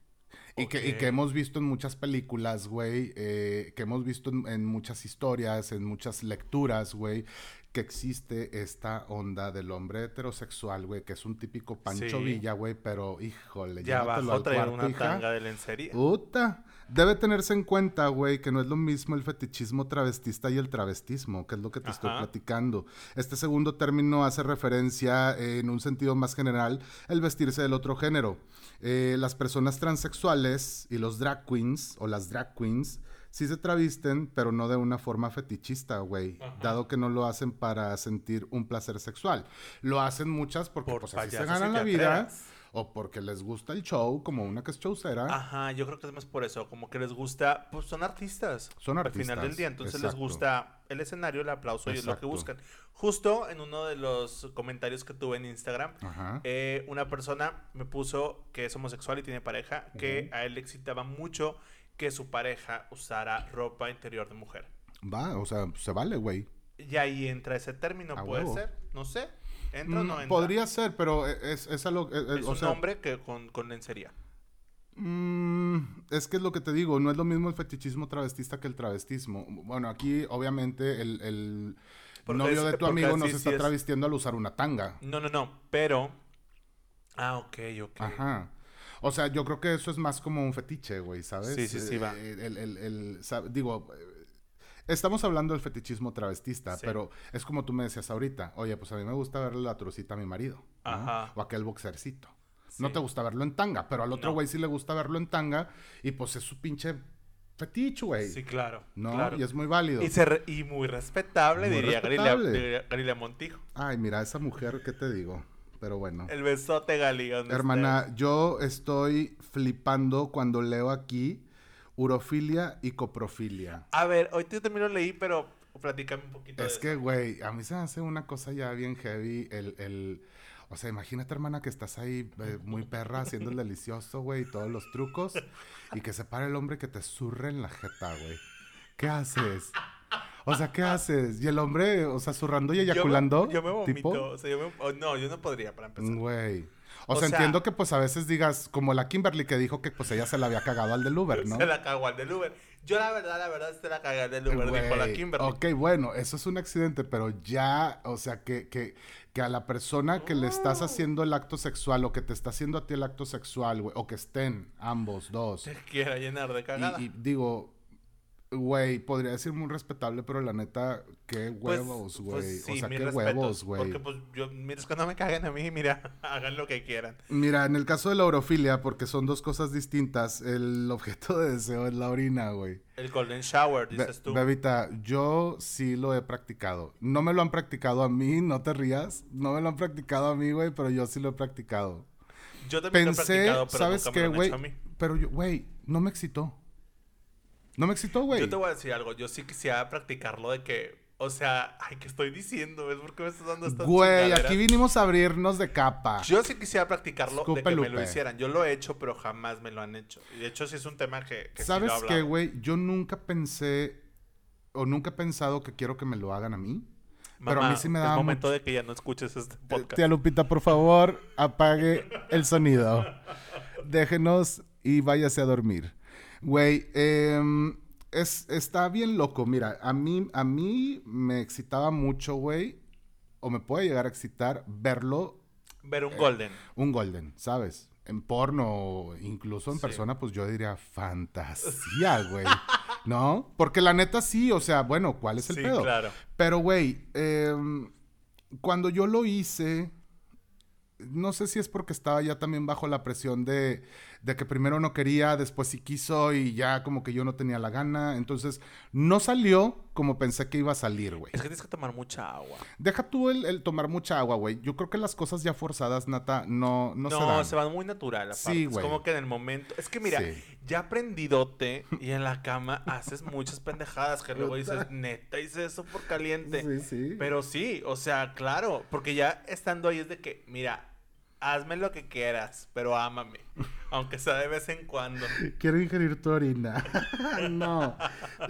Y, que, y que hemos visto en muchas películas, güey, eh, que hemos visto en, en muchas historias, en muchas lecturas, güey, que existe esta onda del hombre heterosexual, güey, que es un típico Pancho Sí. Villa, güey, pero híjole, Ya abajo al traer una hija. tanga de lencería. Puta. Debe tenerse en cuenta, güey, que no es lo mismo el fetichismo travestista y el travestismo, que es lo que te estoy platicando. Este segundo término hace referencia, eh, en un sentido más general, el vestirse del otro género. Eh, las personas transexuales y los drag queens o las drag queens sí se travisten, pero no de una forma fetichista, güey, dado que no lo hacen para sentir un placer sexual. Lo hacen muchas porque Por pues así se ganan la vida. O porque les gusta el show, como una que es showcera. Ajá, yo creo que es más por eso, como que les gusta, pues son artistas. Son Al final del artistas, día, entonces les gusta el escenario, el aplauso y es lo que buscan. Justo en uno de los comentarios que tuve en Instagram, eh, una persona me puso que es homosexual y tiene pareja, que a él le excitaba mucho que su pareja usara ropa interior de mujer. Va, o sea, se vale, güey. Y ahí entra ese término, A puede huevo. ser, no sé. ¿Entra o no Mm, entra? Podría ser, pero es, es algo... es- es- Es o un sea, hombre que con, con lencería. mm, es que es lo que te digo, no es lo mismo el fetichismo travestista que el travestismo. Bueno, aquí obviamente el, el novio es- de tu amigo no se está es. travestiendo al usar una tanga. No, no, no, pero... Ah, ok, ok. Ajá. O sea, yo creo que eso es más como un fetiche, güey, ¿sabes? Sí, sí, sí, va. Eh, el- el- el- digo, estamos hablando del fetichismo travestista, Sí. pero es como tú me decías ahorita. Oye, pues a mí me gusta verle la trucita a mi marido. ¿no? Ajá. O aquel boxercito. No te gusta verlo en tanga, pero al otro No. güey sí le gusta verlo en tanga y pues es su pinche fetiche, güey. Sí, claro. ¿No? claro. Y es muy válido. Y, se re- y muy respetable, Muy diría Galila Montijo. Ay, mira, esa mujer, ¿qué te digo? pero bueno. El besote, Gali. Hermana, yo estoy flipando cuando leo aquí urofilia y coprofilia. A ver, hoy yo también lo leí, pero platícame un poquito. Es de que, güey, a mí se me hace una cosa ya bien heavy. El, el... O sea, imagínate, hermana, que estás ahí eh, muy perra haciendo el delicioso, güey, y todos los trucos. Y que se para el hombre que te zurre en la jeta, güey. ¿Qué haces? O sea, ¿qué haces? Y el hombre, o sea, zurrando y Yo me- eyaculando. Yo me, vomito. tipo, O sea, yo me- oh, no, yo no podría para empezar. Güey. O, O sea, sea- entiendo que pues a veces digas, como la Kimberly que dijo que pues ella se la había cagado al del Uber, ¿no? Se la cagó al del Uber. Yo, la verdad, la verdad, se la cagué al del Uber, dijo la Kimberly. Ok, bueno, eso es un accidente, pero ya, o sea, que, que, que a la persona que le estás Oh. haciendo el acto sexual o que te está haciendo a ti el acto sexual, güey, o que estén ambos dos. Te quiera llenar de cagada. Y, y digo, güey, podría decir muy respetable, pero la neta, qué Pues- huevos, güey. pues sí, o sea, qué respetos, huevos, güey. Porque, pues, yo, mira, es que no me caguen a mí, mira, hagan lo que quieran. Mira, en el caso de la orofilia, porque son dos cosas distintas, el objeto de deseo es la orina, güey. El Golden Shower, Be- dices tú. Bebita, yo sí lo he practicado. No me lo han practicado a mí, no te rías. No me lo han practicado a mí, güey, pero yo sí lo he practicado. Yo también lo he practicado, pero ¿sabes nunca qué, me lo han hecho a mí. Pero yo, güey, no me excitó. No me excitó, güey. Yo te voy a decir algo. Yo sí quisiera practicarlo de que, o sea, ay, ¿qué estoy diciendo? ¿Ves por qué me estás dando estas Güey, aquí vinimos a abrirnos de capa. Yo sí quisiera practicarlo de Escupe que me lo hicieran. Yo lo he hecho, pero jamás me lo han hecho. Y de hecho, sí es un tema que, sí ¿Sabes qué, güey? Yo nunca pensé o nunca he pensado que quiero que me lo hagan a mí. Pero a mí sí me Es daba momento mucho- de que ya no escuches este podcast. Tía Lupita, por favor, apague el sonido. Déjenos y váyase a dormir. Güey, em, es, está bien loco. Mira, a mí, a mí me excitaba mucho, güey, o me puede llegar a excitar verlo Ver Eh, un Golden. un golden, ¿sabes? En porno, incluso en Sí. persona, pues yo diría fantasía, güey. ¿No? Porque la neta sí, o sea, bueno, ¿cuál es el Sí, pedo? claro. Pero, güey, em, cuando yo lo hice, no sé si es porque estaba ya también bajo la presión de, de que primero no quería, después sí quiso y ya como que yo no tenía la gana. Entonces, no salió como pensé que iba a salir, güey. Es que tienes que tomar mucha agua. Deja tú el, el tomar mucha agua, güey. Yo creo que las cosas ya forzadas, Nata, no, no, No, se dan. se van muy natural. Aparte. Sí, Es güey. como que en el momento. Es que mira, Sí. ya aprendidote y en la cama haces muchas pendejadas que luego dices, neta, hice eso por caliente. Sí, sí. Pero sí, o sea, claro, porque ya estando ahí es de que, mira, hazme lo que quieras, pero ámame, aunque sea de vez en cuando. Quiero ingerir tu orina. no.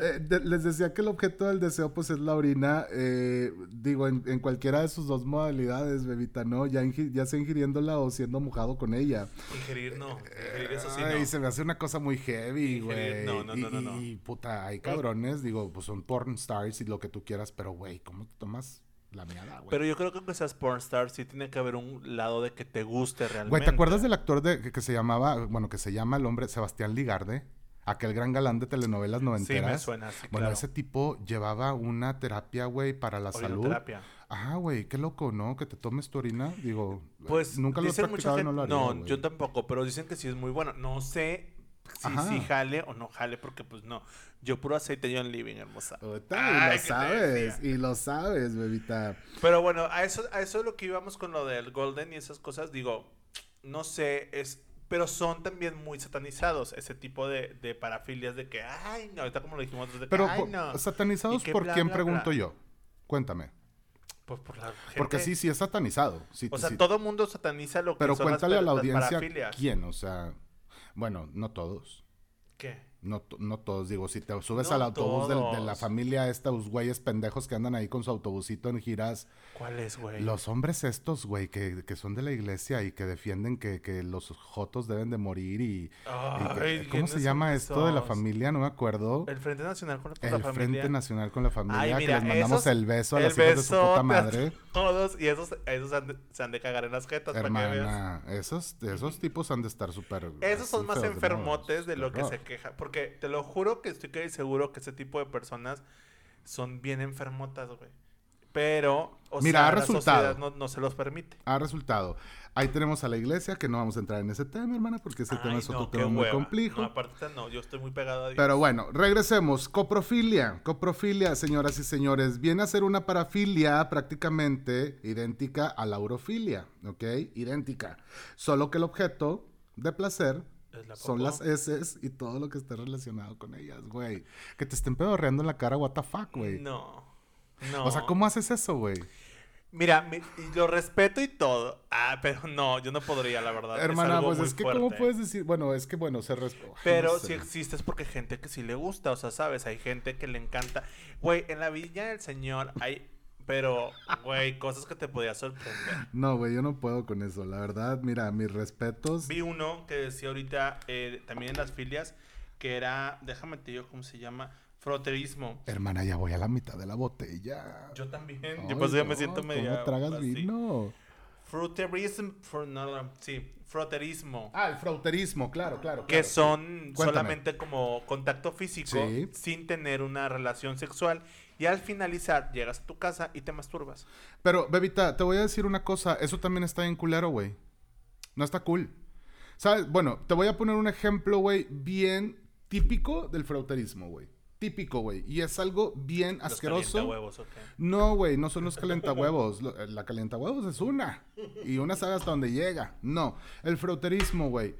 Eh, de- les decía que el objeto del deseo, pues, es la orina. eh, digo, en, en cualquiera de sus dos modalidades, bebita, ¿no? Ya, ya sea ingiriéndola o siendo mojado con ella. Ingerir no, ingerir eso sí Ay, se me hace una cosa muy heavy, güey. no, no, no, Y- no, no. Y, puta, hay cabrones, digo, pues son porn stars y lo que tú quieras, pero, güey, ¿cómo te tomas la miada, güey? Pero yo creo que aunque seas pornstar, sí tiene que haber un lado de que te guste realmente. Güey, ¿te acuerdas del actor de, que, que se llamaba, bueno, que se llama el hombre Sebastián Ligarde? Aquel gran galán de telenovelas Sí, noventeras. me suena así, Bueno, claro. ese tipo llevaba una terapia, güey, para la salud. Ajá, güey, qué loco, ¿no? Que te tomes tu orina. Digo, Pues nunca lo he practicado y no lo haría, no, yo tampoco, pero dicen que sí es muy bueno. No sé si sí jale o no jale, porque pues no. Yo puro aceite John Living, hermosa. Ay, y ¿qué lo sabes, y lo sabes, bebita. Pero bueno, a eso, a eso es lo que íbamos con lo del Golden y esas cosas, digo, no sé, es, pero son también muy satanizados, ese tipo de, de parafilias de que, ay, no, ahorita como lo dijimos, de que, Pero, ay, no. ¿satanizados por bla, quién bla, pregunto bla. yo? Cuéntame. Pues por la gente. Porque sí, sí es satanizado. Sí, O sea, sí. todo mundo sataniza lo que Pero son las cuéntale a pa- la las audiencia quién, o sea, bueno, no todos. ¿Qué? No, no todos, digo, si te subes No al autobús del- de la familia esta, los güeyes pendejos que andan ahí con su autobusito en giras, ¿Cuál es, güey? los hombres estos, güey, que, que son de la iglesia y que defienden que, que los jotos deben de morir y... y que- ¿Cómo se ¿quiénes llama esto de la familia? No me acuerdo. El Frente Nacional con la, El familia. Frente Nacional con la Familia, Ay, que mira, les mandamos esos- el beso a el las hijas de su puta madre. Todos, y esos, esos han de- se han de cagar en las jetas para que veas. Hermana, esos, esos tipos han de estar súper... Esos son más de enfermotes modos. de lo que se queja. Porque te lo juro que estoy casi seguro que ese tipo de personas son bien enfermotas, güey. Pero O Mira, sea, ha la resultado. sociedad no, no se los permite. Ha resultado. Ahí tenemos a la iglesia, que no vamos a entrar en ese tema, hermana, porque ese tema es otro no, tema muy complejo. No, aparte no, yo estoy muy pegado a Dios. Pero bueno, regresemos. Coprofilia. Coprofilia, señoras y señores, viene a ser una parafilia prácticamente idéntica a la urofilia, ¿ok? Idéntica. Solo que el objeto de placer La son las S y todo lo que esté relacionado con ellas, güey. Que te estén pedorreando en la cara, what the fuck, güey. No. No. O sea, ¿cómo haces eso, güey? Mira, lo respeto y todo. Ah, pero no, yo no podría, la verdad. Hermana, pues es que, fuerte. ¿cómo puedes decir? Bueno, es que, bueno, se resp- Pero no si existe es porque hay gente que sí le gusta, o sea, ¿sabes? Hay gente que le encanta. Güey, en la Villa del Señor hay, pero, güey, cosas que te podía sorprender. No, güey, yo no puedo con eso. La verdad, mira, mis respetos. Vi uno que decía ahorita, eh, también en las filias, que era, déjame te digo cómo se llama, froterismo. Hermana, ya voy a la mitad de la botella. Yo también, Ay, yo pues ya me no, siento ¿cómo medio tragas así. vino? Fruterismo, fr- no, no, sí, froterismo. Ah, el frauterismo, claro, claro. que claro. son solamente como contacto físico Sí. sin tener una relación sexual y al finalizar llegas a tu casa y te masturbas. Pero, bebita, te voy a decir una cosa. Eso también está bien culero, güey. No está cool. ¿Sabes? Bueno, te voy a poner un ejemplo, güey, bien típico del frauterismo, güey. Típico, güey. Y es algo bien Los asqueroso. No, güey, no son los calentahuevos. Eh, La calentahuevos es una. Y una sabe hasta donde llega. No. El frauterismo, güey.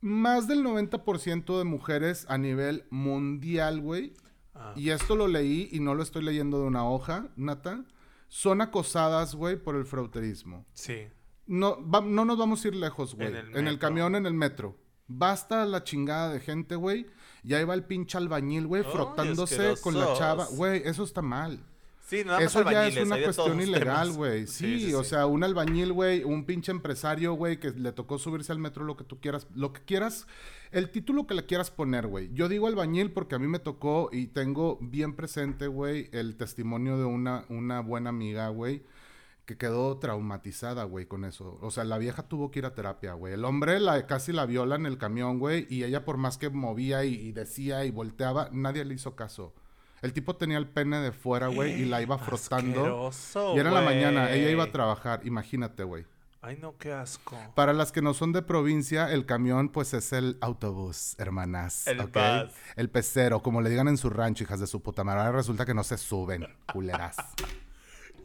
Más del 90% de mujeres a nivel mundial, güey. Ah. Y esto lo leí y no lo estoy leyendo de una hoja, Nata. Son acosadas, güey, por el frauterismo. Sí. No, va- no nos vamos a ir lejos, güey. En En, el camión, en el metro. Basta la chingada de gente, güey. Y ahí va el pinche albañil, güey, frotándose con la chava. Güey, eso está mal. Sí, nada más Eso ya es una cuestión ilegal, güey. Sí, o sí. sea, un albañil, güey, un pinche empresario, güey, que le tocó subirse al metro, lo que tú quieras, lo que quieras, el título que le quieras poner, güey. Yo digo albañil porque a mí me tocó y tengo bien presente, güey, el testimonio de una, una buena amiga, güey, que quedó traumatizada, güey, con eso. O sea, la vieja tuvo que ir a terapia, güey. El hombre la, casi la viola en el camión, güey, y ella por más que movía y, y decía y volteaba, nadie le hizo caso. El tipo tenía el pene de fuera, güey, y la iba frotando. Y era en la mañana, ella iba a trabajar, imagínate, güey. Ay, no, qué asco. Para las que no son de provincia, el camión pues es el autobús, hermanas. El ¿ok? bus. El pecero, como le digan en su rancho, hijas de su puta madre. Ahora resulta que no se suben, culeras.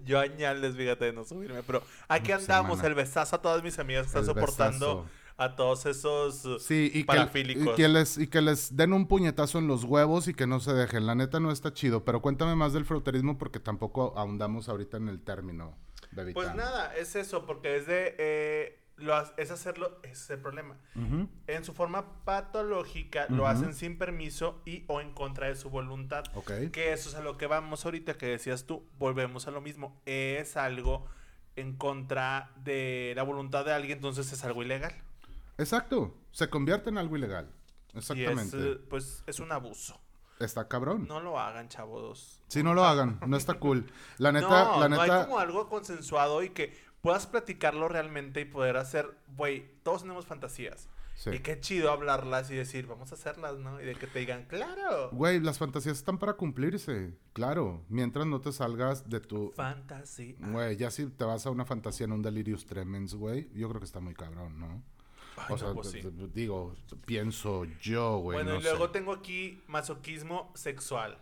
Yo añales, fíjate, de no subirme, pero aquí andamos, el besazo a todas mis amigas que están El soportando besazo. A todos esos uh, Sí, y que, parafílicos. y, que les, y que les den un puñetazo en los huevos y que no se dejen. La neta no está chido, pero cuéntame más del fruterismo porque tampoco ahondamos ahorita en el término, bebita. Pues nada, es eso, porque es de... eh, lo es hacerlo, ese es el problema. En su forma patológica lo hacen sin permiso y o en contra de su voluntad. Ok. Que eso es a lo que vamos ahorita, que decías tú, volvemos a lo mismo. Es algo en contra de la voluntad de alguien, entonces es algo ilegal. Exacto, se convierte en algo ilegal. Y es, Exactamente. eh, pues, es un abuso. Está cabrón. No lo hagan, chavos. Si no lo hagan, no está cool. La neta, no, la no hay neta. como algo consensuado y que puedas platicarlo realmente y poder hacer, güey, todos tenemos fantasías. Sí. Y qué chido hablarlas y decir, vamos a hacerlas, ¿no? Y de que te digan, claro. Güey, las fantasías están para cumplirse. Claro, mientras no te salgas de tu. Fantasía. Güey, ya si te vas a una fantasía en un delirious tremens, güey, yo creo que está muy cabrón, ¿no? Ay, o no, sea, pues sí. d- d- digo, pienso yo, güey. Bueno, no y luego sé. tengo aquí masoquismo sexual.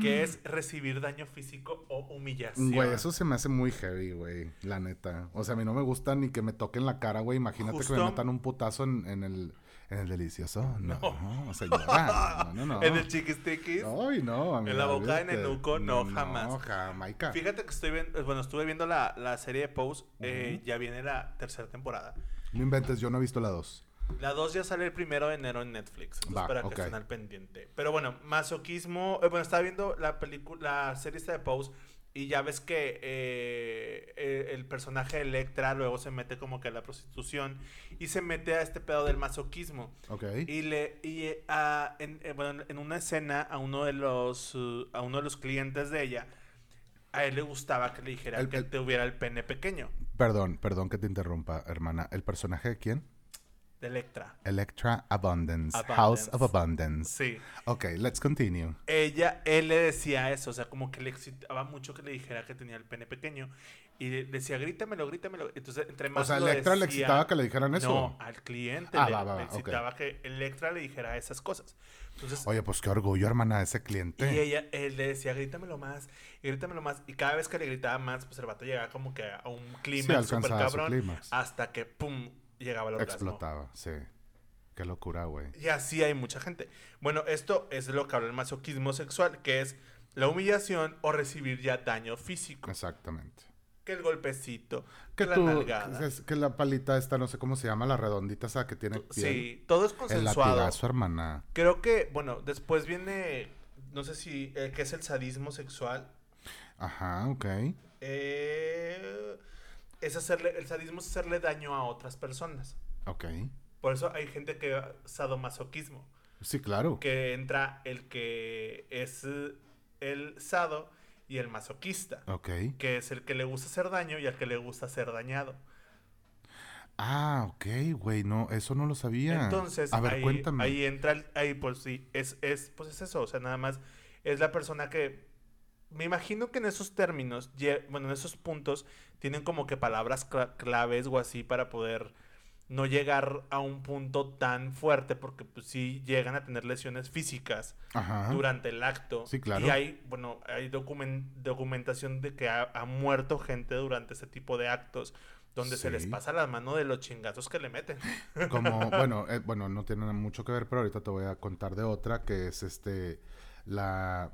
Que es recibir daño físico o humillación. Güey, eso se me hace muy heavy, güey, la neta. O sea, a mí no me gusta ni que me toquen la cara, güey. Imagínate que me metan un putazo en, en el, en el delicioso. No, No. señora. No, no, no. En el chiquistiquis. Ay, no, amiga, En la boca de olvídate. Nenuco, no, jamás. No, jamaica. Fíjate que estoy viendo, bueno, estuve viendo la, la serie de Pose. eh, ya viene la tercera temporada. No inventes, yo no he visto la 2. La 2 ya sale el primero de enero en Netflix. Entonces, Va, para ok. que estén al pendiente. Pero bueno, masoquismo. eh, bueno, estaba viendo la película, la serie esta de Pose. Y ya ves que eh, eh, el personaje de Electra luego se mete como que a la prostitución. Y se mete a este pedo del masoquismo. Ok. Y le y a- en, bueno, en una escena a uno de los uh, a uno de los clientes de ella a él le gustaba que le dijera El- que el- tuviera el pene pequeño. Perdón, perdón que te interrumpa, hermana. ¿El personaje de quién? de Electra. Electra Abundance. House of Abundance. Sí. Ok, let's continue. Ella, él le decía eso, o sea, como que le excitaba mucho que le dijera que tenía el pene pequeño. Y de- decía, grítamelo, grítamelo. Entonces, entre más O sea, Electra le excitaba que le dijeran eso. No, al cliente Ah, le, va, va, le excitaba que Electra le dijera esas cosas. Entonces, Oye, pues qué orgullo, hermana, de ese y cliente. ella, él le decía, grítamelo más, y grítamelo más. Y cada vez que le gritaba más, pues el vato llegaba como que a un alcanzaba su cabrón. Hasta que, pum, llegaba el orgasmo. Explotaba, sí. Qué locura, güey. Y así hay mucha gente. Bueno, esto es lo que habla el masoquismo sexual, que es la humillación o recibir ya daño físico. Exactamente. Que el golpecito, Que que la tú, nalgada. que, es- que la palita esta, no sé cómo se llama, la redondita esa que tiene piel. Sí, todo es El consensuado. latigazo, hermana. Creo que, bueno, después viene, no sé si, eh, que es el sadismo sexual. Ajá, ok. Eh, es hacerle, el sadismo es hacerle daño a otras personas. Ok. Por eso hay gente que sadomasoquismo. Sí, claro. Que entra el que es eh, el sado y el masoquista. Ok. Que es el que le gusta hacer daño y al que le gusta ser dañado. Ah, ok, güey, no, eso no lo sabía. Entonces, a ver, ahí, cuéntame. ahí entra, el- ahí pues sí, es, es, pues es eso, o sea, nada más es la persona que, me imagino que en esos términos, bueno, en esos puntos, tienen como que palabras cla- claves o así para poder no llegar a un punto tan fuerte, porque pues sí llegan a tener lesiones físicas Ajá. durante el acto. Sí, claro. Y hay, bueno, hay documen- documentación de que ha, ha muerto gente durante ese tipo de actos, donde se les pasa la mano de los chingazos que le meten. Como, bueno, eh, bueno, no tiene mucho que ver, pero ahorita te voy a contar de otra que es este la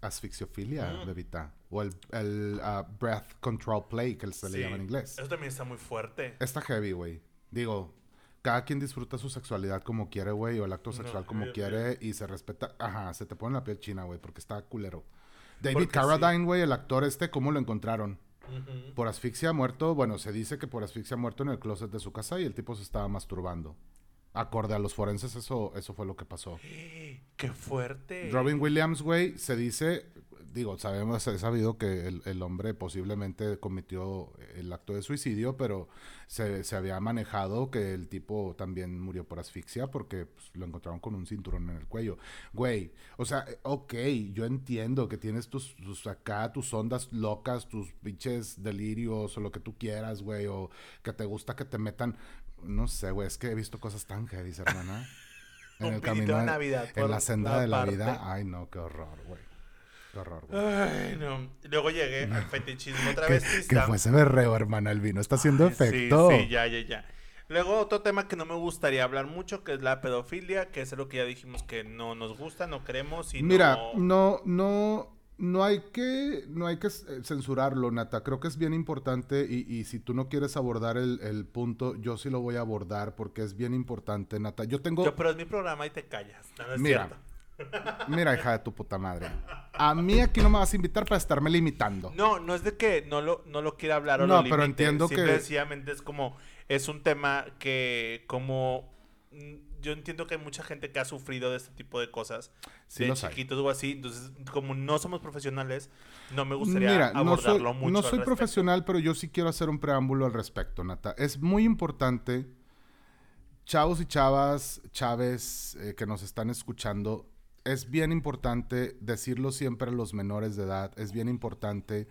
asfixiofilia, Mm. bebita. O el, el ah, breath control play, que se le llama en inglés. Eso también está muy fuerte. Está heavy, güey. Digo, cada quien disfruta su sexualidad como quiere, güey, o el acto No, sexual como quiere y se respeta. Ajá, se te pone la piel china, güey, porque está culero. David Porque. Carradine, güey, el actor este, ¿cómo lo encontraron? Por asfixia muerto, bueno, se dice que por asfixia muerto en el closet de su casa y el tipo se estaba masturbando. Acorde a los forenses, eso, eso fue lo que pasó. ¡Qué fuerte! Robin Williams, güey, se dice, digo, sabemos, he sabido que el, el hombre posiblemente cometió el acto de suicidio, pero se, se había manejado que el tipo también murió por asfixia porque pues, lo encontraron con un cinturón en el cuello. Güey, o sea, ok, yo entiendo que tienes tus, tus acá, tus ondas locas, tus pinches delirios o lo que tú quieras, güey, o que te gusta que te metan, no sé, güey, es que he visto cosas tan heavy, hermana. En el camino de Navidad en la senda la de la parte. vida. Ay, no, qué horror, güey. Qué horror, güey. Ay, no. Luego llegué al fetichismo otra ¿Qué, vez. qué fue ese berreo, hermana? El vino está haciendo Ay, sí, efecto. Sí, ya, ya, ya. Luego otro tema que no me gustaría hablar mucho, que es la pedofilia, que es lo que ya dijimos que no nos gusta, no queremos y Mira, no... no, no, no hay que, no hay que eh, censurarlo, Nata. Creo que es bien importante y, y si tú no quieres abordar el, el punto, yo sí lo voy a abordar porque es bien importante, Nata. Yo tengo, Yo, pero es mi programa y te callas. No, es Mira, cierto. mira, hija de tu puta madre. A mí aquí no me vas a invitar para estarme limitando. No, no es de que no lo, no lo quiera hablar o No, lo pero entiendo simple que- sencillamente es como... Es un tema que como... Yo entiendo que hay mucha gente que ha sufrido de este tipo de cosas. Sí de hay. chiquitos o así. Entonces, como no somos profesionales, no me gustaría Mira, no soy, abordarlo mucho. no soy profesional, pero yo sí quiero hacer un preámbulo al respecto, Nata. Es muy importante, chavos y chavas, chaves eh, que nos están escuchando, es bien importante decirlo siempre a los menores de edad, es bien importante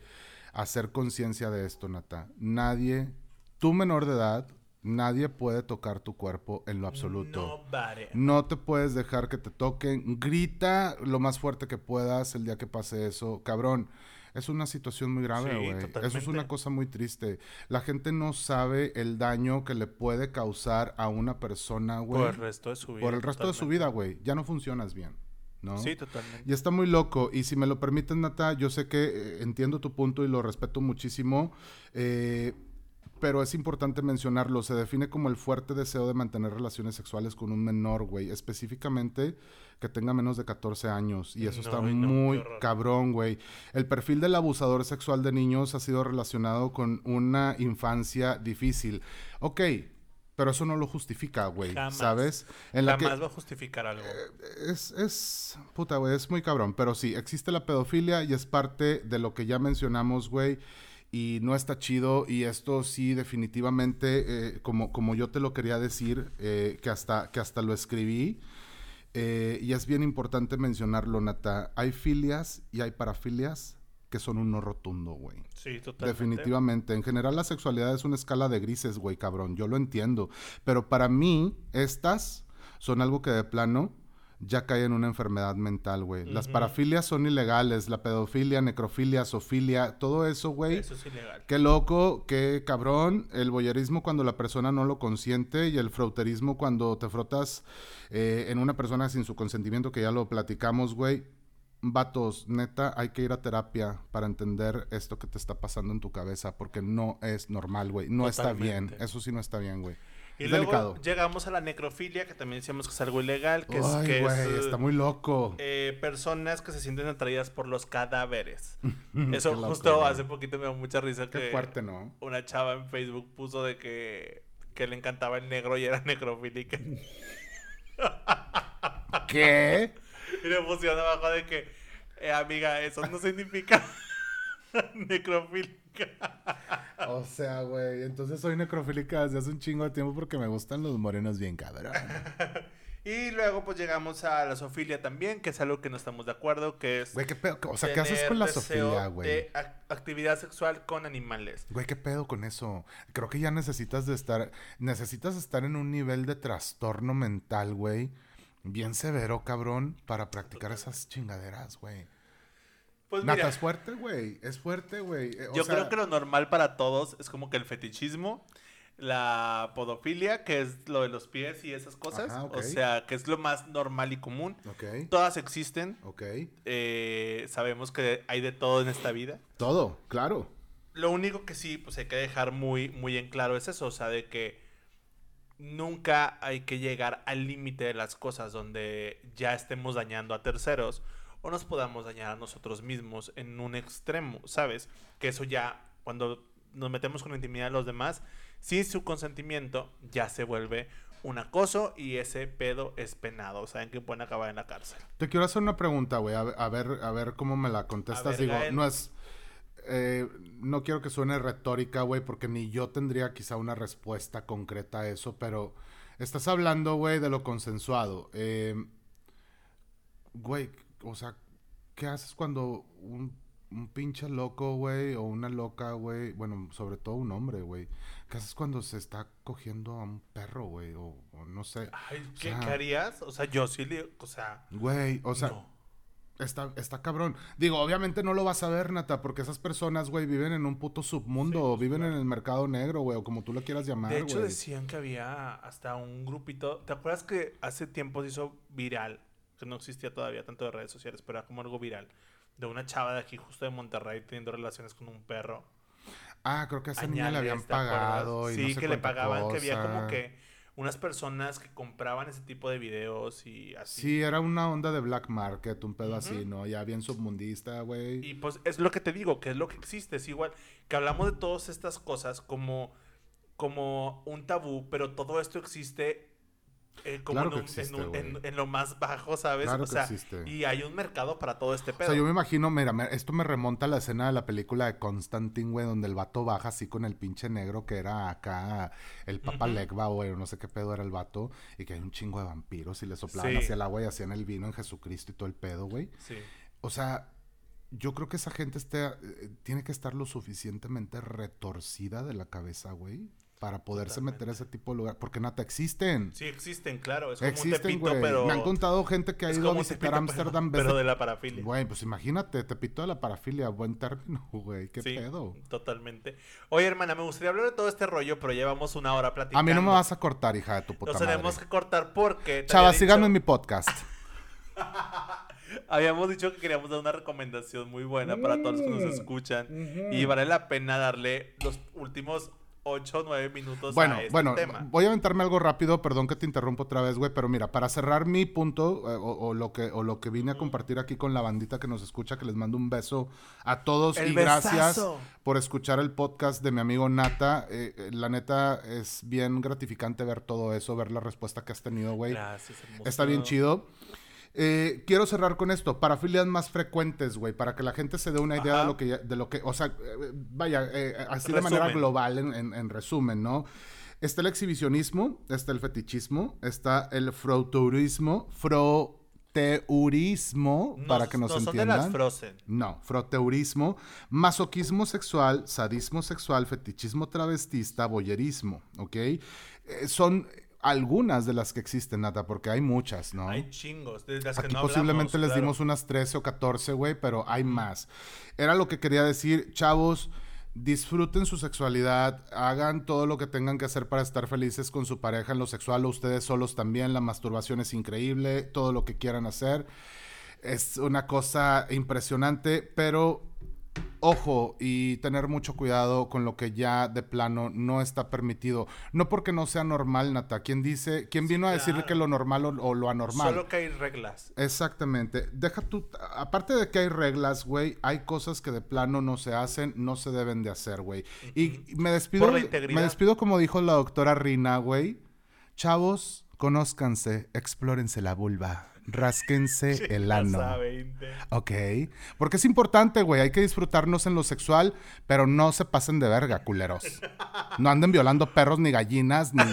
hacer conciencia de esto, Nata. Nadie, tú menor de edad, nadie puede tocar tu cuerpo en lo absoluto. No, te puedes dejar que te toquen. Grita lo más fuerte que puedas el día que pase eso. Cabrón, es una situación muy grave, Sí, güey. Eso es una cosa muy triste. La gente no sabe el daño que le puede causar a una persona, güey. Por el resto de su vida. Por el resto de su vida, güey. Ya no funcionas bien, ¿no? Sí, totalmente. Y está muy loco. Y si me lo permites, Nata, yo sé que eh, entiendo tu punto y lo respeto muchísimo. eh, pero es importante mencionarlo. Se define como el fuerte deseo de mantener relaciones sexuales con un menor, güey. Específicamente que tenga menos de 14 años. Y eso está No, y no, muy cabrón, güey. El perfil del abusador sexual de niños ha sido relacionado con una infancia difícil. Ok. Pero eso no lo justifica, güey. ¿Sabes? En la que- Jamás va a justificar algo. es, es, puta, güey, es muy cabrón. Pero sí, existe la pedofilia y es parte de lo que ya mencionamos, güey. Y no está chido y esto sí definitivamente, eh, como, como yo te lo quería decir, eh, que, hasta, que hasta lo escribí, eh, y es bien importante mencionarlo, Nata, hay filias y hay parafilias que son un no rotundo, güey. Sí, totalmente. Definitivamente. En general la sexualidad es una escala de grises, güey, cabrón. Yo lo entiendo. Pero para mí, estas son algo que de plano ya cae en una enfermedad mental, güey. Las parafilias son ilegales. La pedofilia, necrofilia, zoofilia, todo eso, güey. Eso es ilegal. Qué loco, qué cabrón. El boyerismo cuando la persona no lo consiente y el frauterismo cuando te frotas eh, en una persona sin su consentimiento, que ya lo platicamos, güey. Vatos, neta, hay que ir a terapia para entender esto que te está pasando en tu cabeza, porque no es normal, güey. No está bien. Eso sí no está bien, güey. Y Es luego delicado. llegamos a la necrofilia, que también decíamos que es algo ilegal, que es, Ay, que es, güey, eh, está muy loco. eh, personas que se sienten atraídas por los cadáveres. Eso loco, justo hace poquito me dio mucha risa Qué que fuerte, ¿no? una chava en Facebook puso de que, que le encantaba el negro y era necrofílica. ¿Qué? Y le pusieron abajo de que, eh, amiga, eso no significa necrofílica. O sea, güey, entonces soy necrofílica desde hace un chingo de tiempo porque me gustan los morenos bien cabrón. Y luego pues llegamos a la zoofilia también, que es algo que no estamos de acuerdo, que es... Güey, ¿qué pedo? O sea, ¿qué haces con la Sofía, güey? De ac- actividad sexual con animales. Güey, ¿qué pedo con eso? Creo que ya necesitas de estar, necesitas estar en un nivel de trastorno mental, güey, bien severo, cabrón, para practicar esas chingaderas, güey. Pues Nata, mira, es fuerte, güey, es fuerte, güey. Eh, yo sea, creo que lo normal para todos es como que el fetichismo, la podofilia, que es lo de los pies y esas cosas. Ajá, ok. O sea, que es lo más normal y común. Ok, Todas existen. ok. eh, sabemos que hay de todo en esta vida. Todo, claro. Lo único que sí, pues hay que dejar muy, muy en claro es eso, o sea, de que nunca hay que llegar al límite de las cosas donde ya estemos dañando a terceros o nos podamos dañar a nosotros mismos en un extremo, ¿sabes? Que eso ya, cuando nos metemos con la intimidad de los demás, sin su consentimiento, ya se vuelve un acoso y ese pedo es penado, saben que pueden acabar en la cárcel. Te quiero hacer una pregunta, güey, a, ver- a ver, a ver cómo me la contestas. ver, Digo, Gael. no es, eh, no quiero que suene retórica, güey, porque ni yo tendría quizá una respuesta concreta a eso, pero estás hablando, güey, de lo consensuado. Eh, güey, o sea, ¿qué haces cuando un, un pinche loco, güey, o una loca, güey, bueno, sobre todo un hombre, güey, ¿qué haces cuando se está cogiendo a un perro, güey, o, o no sé? Ay, ¿qué, sea- qué harías? O sea, yo sí le, o sea, Güey, o sea, no. Está, está cabrón. Digo, obviamente no lo vas a ver, Nata, porque esas personas, güey, viven en un puto submundo, Sí, o viven claro. en el mercado negro, güey, o como tú lo quieras llamar, De hecho, decían que había hasta un grupito. ¿Te acuerdas que hace tiempo se hizo viral? Que no existía todavía tanto de redes sociales, pero era como algo viral. De una chava de aquí, justo de Monterrey, teniendo relaciones con un perro. Ah, creo que a esa niña le habían pagado y Sí, no sé que le pagaban, que había como que unas personas que compraban ese tipo de videos y así. Sí, era una onda de black market, un pedo así, ¿no? Ya bien submundista, güey. Y pues es lo que te digo, que es lo que existe. Es igual que hablamos de todas estas cosas como, como un tabú, pero todo esto existe eh, como Claro en, que un- existe, en un- en- güey. en lo más bajo, ¿sabes? Claro o que sea, existe. y hay un mercado para todo este O pedo. sea, yo me imagino, mira, me- esto me remonta a la escena de la película de Constantine, güey, donde el vato baja así con el pinche negro que era acá el Papa. Legba, güey, o no sé qué pedo era el vato, y que hay un chingo de vampiros y le soplaban Sí. hacia el agua y hacían el vino en Jesucristo y todo el pedo, güey. Sí. O sea, yo creo que esa gente eh, tiene que estar lo suficientemente retorcida de la cabeza, güey, para poderse meter a ese tipo de lugar. Porque nata, existen. Sí, existen, claro. Es como un existen, tepito, güey. pero. Me han contado gente que ha ido a un visitar Tepito, pero- Ámsterdam. Pero, desde- de la parafilia. Güey, pues imagínate, Tepito de la parafilia, buen término, güey. ¿Qué Sí, pedo? Totalmente. Oye, hermana, me gustaría hablar de todo este rollo, pero llevamos una hora platicando. A mí no me vas a cortar, hija de tu puta Nos madre. tenemos que cortar porque. te Chava, síganme en dicho- mi podcast. Habíamos dicho que queríamos dar una recomendación muy buena para todos los que nos Mm. escuchan. Y vale la pena darle los últimos 8 o 9 minutos Bueno, a este bueno, tema. voy a aventarme algo rápido, perdón que te interrumpo otra vez, güey, pero mira, para cerrar mi punto eh, o, o lo que o lo que vine a compartir aquí con la bandita que nos escucha, que les mando un beso a todos El y gracias por escuchar el podcast de mi amigo Nata. Eh, eh, la neta es bien gratificante ver todo eso, ver la respuesta que has tenido, güey. Gracias, hermoso. Está bien chido. Eh, quiero cerrar con esto, parafilias más frecuentes, güey, para que la gente se dé una idea Ajá. de lo que, ya- de lo que, o sea, eh, vaya, eh, así de manera global, en, en- en resumen, ¿no? Está el exhibicionismo, está el fetichismo, está el froteurismo, froteurismo, No, para que nos no son de entiendan. las Frozen. No, froteurismo, masoquismo sexual, sadismo sexual, fetichismo travestista, boyerismo, ¿ok? Eh, son algunas de las que existen, Nata, porque hay muchas, ¿no? Hay chingos. De las que Aquí no posiblemente hablamos, les claro. dimos unas 13 o 14, güey, pero hay más. Era lo que quería decir, chavos, disfruten su sexualidad, hagan todo lo que tengan que hacer para estar felices con su pareja en lo sexual o ustedes solos también, la masturbación es increíble, todo lo que quieran hacer. Es una cosa impresionante, pero ojo y tener mucho cuidado con lo que ya de plano no está permitido. No porque no sea normal, Nata. ¿Quién dice, quién vino a decir que lo normal o, o lo anormal? Solo que hay reglas. Exactamente. Deja tú, aparte de que hay reglas, güey, hay cosas que de plano no se hacen, no se deben de hacer, güey. Y y me despido, Por la integridad. me despido como dijo la doctora Rina, güey. Chavos, conózcanse, explórense la vulva, rásquense el ano. Casa 20. Ok. Porque es importante, güey. Hay que disfrutarnos en lo sexual, pero no se pasen de verga, culeros. No anden violando perros ni gallinas, ni,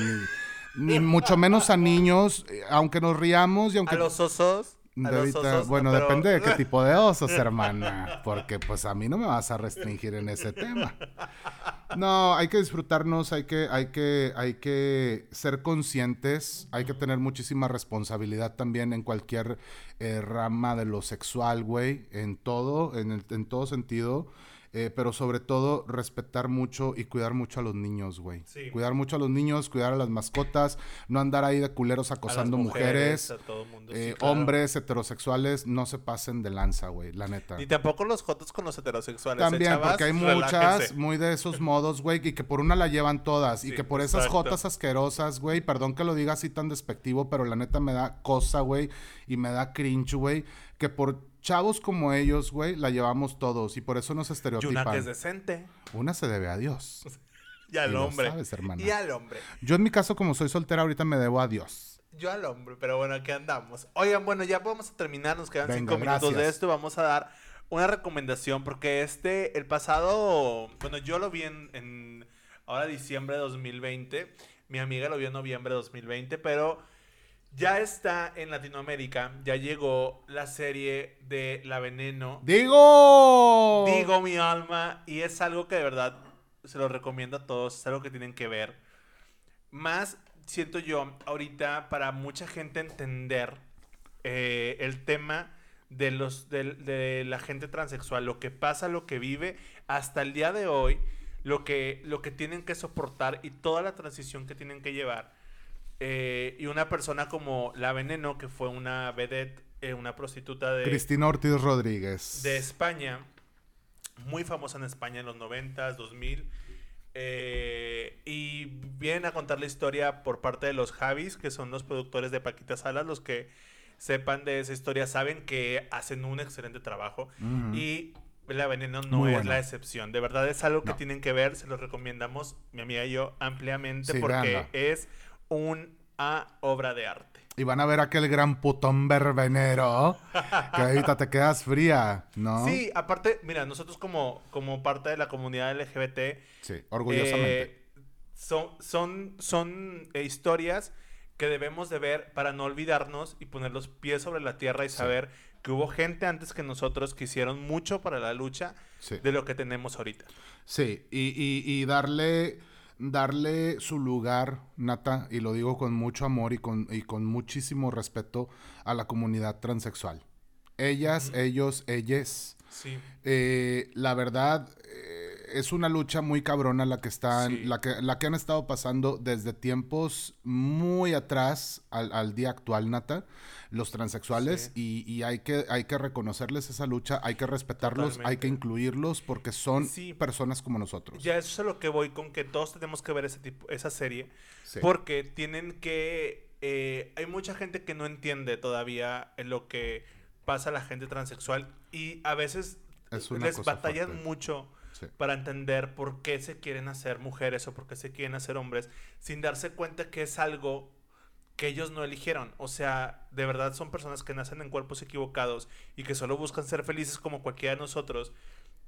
ni mucho menos a niños, eh, aunque nos riamos y aunque... A los osos. Osos. bueno, pero- depende de qué tipo de osos, hermana. Porque pues a mí no me vas a restringir en ese tema. No, hay que disfrutarnos, hay que, hay que, hay que ser conscientes, hay que tener muchísima responsabilidad también en cualquier eh, rama de lo sexual, güey, en todo, en, el- en todo sentido. Eh, pero sobre todo respetar mucho y cuidar mucho a los niños, güey. Sí. Cuidar mucho a los niños, cuidar a las mascotas, no andar ahí de culeros a las acosando mujeres. a todo mundo, sí, Eh, claro. Hombres heterosexuales no se pasen de lanza, güey, la neta. Ni tampoco los jotos con los heterosexuales. ¿eh, También, chavas? porque hay Relájense. muchas muy de esos modos, güey, y que por una la llevan todas. y Sí, que por esas exacto. jotas asquerosas, güey, perdón que lo diga así tan despectivo, pero la neta me da cosa, güey, y me da cringe, güey, que por chavos como ellos, güey, la llevamos todos. Y por eso nos Y una estereotipan. que es decente. Una se debe a Dios. Y al Y lo hombre. sabes, hermana. y al hombre. Yo en mi caso, como soy soltera, ahorita me debo a Dios. Yo al hombre, pero bueno, aquí andamos. Oigan, bueno, ya vamos a terminar, nos quedan Venga, cinco minutos de esto. Vamos a dar una recomendación, porque este, el pasado, bueno, yo lo vi en, en ahora diciembre de 2020, mi amiga lo vio en noviembre de 2020, pero ya está en Latinoamérica, ya llegó la serie de La Veneno. ¡Digo! Digo mi alma, y es algo que de verdad se lo recomiendo a todos, es algo que tienen que ver. Más siento yo ahorita para mucha gente entender eh, el tema de los de, la gente transexual, lo que pasa, lo que vive hasta el día de hoy, lo que lo que tienen que soportar y toda la transición que tienen que llevar. Eh, y una persona como La Veneno, que fue una vedette, eh, una prostituta de Cristina Ortiz Rodríguez. de España, muy famosa en España en los 90s, 2000. eh, y vienen a contar la historia por parte de los Javis, que son los productores de Paquita Salas, los que sepan de esa historia saben que hacen un excelente trabajo. Y La Veneno no Muy es buena. la excepción. De verdad es algo que No. tienen que ver, se los recomendamos, mi amiga y yo, ampliamente, Sí, porque véanla. es una obra de arte. Y van a ver aquel gran putón verbenero que ahorita te quedas fría, ¿no? Sí, aparte, mira, nosotros como, como parte de la comunidad LGBT, Sí, orgullosamente. Eh, son son, son eh, historias que debemos de ver para no olvidarnos y poner los pies sobre la tierra y Sí. saber que hubo gente antes que nosotros que hicieron mucho para la lucha Sí. de lo que tenemos ahorita. Sí, y, y- y darle, darle su lugar, Nata, y lo digo con mucho amor y con, y con muchísimo respeto a la comunidad transexual. Ellas, ellos, ellas. Sí. Eh, la verdad, eh, es una lucha muy cabrona la que están, Sí. la que, la que han estado pasando desde tiempos muy atrás al, al día actual, Nata, los transexuales, y, y hay, que, hay que reconocerles esa lucha, hay que respetarlos, hay que incluirlos porque son Sí. personas como nosotros. Ya eso es a lo que voy con que todos tenemos que ver ese tipo, esa serie. Porque tienen que. eh, hay mucha gente que no entiende todavía lo que pasa a la gente transexual. Y a veces Es les batallan fuerte. mucho Sí. para entender por qué se quieren hacer mujeres o por qué se quieren hacer hombres, sin darse cuenta que es algo que ellos no eligieron. O sea, de verdad son personas que nacen en cuerpos equivocados y que solo buscan ser felices como cualquiera de nosotros.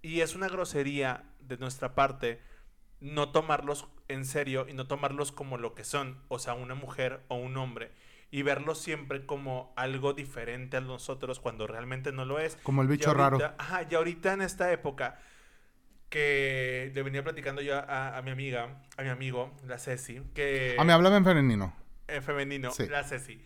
Y es una grosería de nuestra parte no tomarlos en serio y no tomarlos como lo que son, o sea, una mujer o un hombre, y verlos siempre como algo diferente a nosotros cuando realmente no lo es. Como el bicho ahorita- raro. Ajá, y ahorita en esta época que le venía platicando yo a, a mi amiga, a mi amigo, la Ceci, que... A mí háblame en femenino. en femenino, Sí. la Ceci.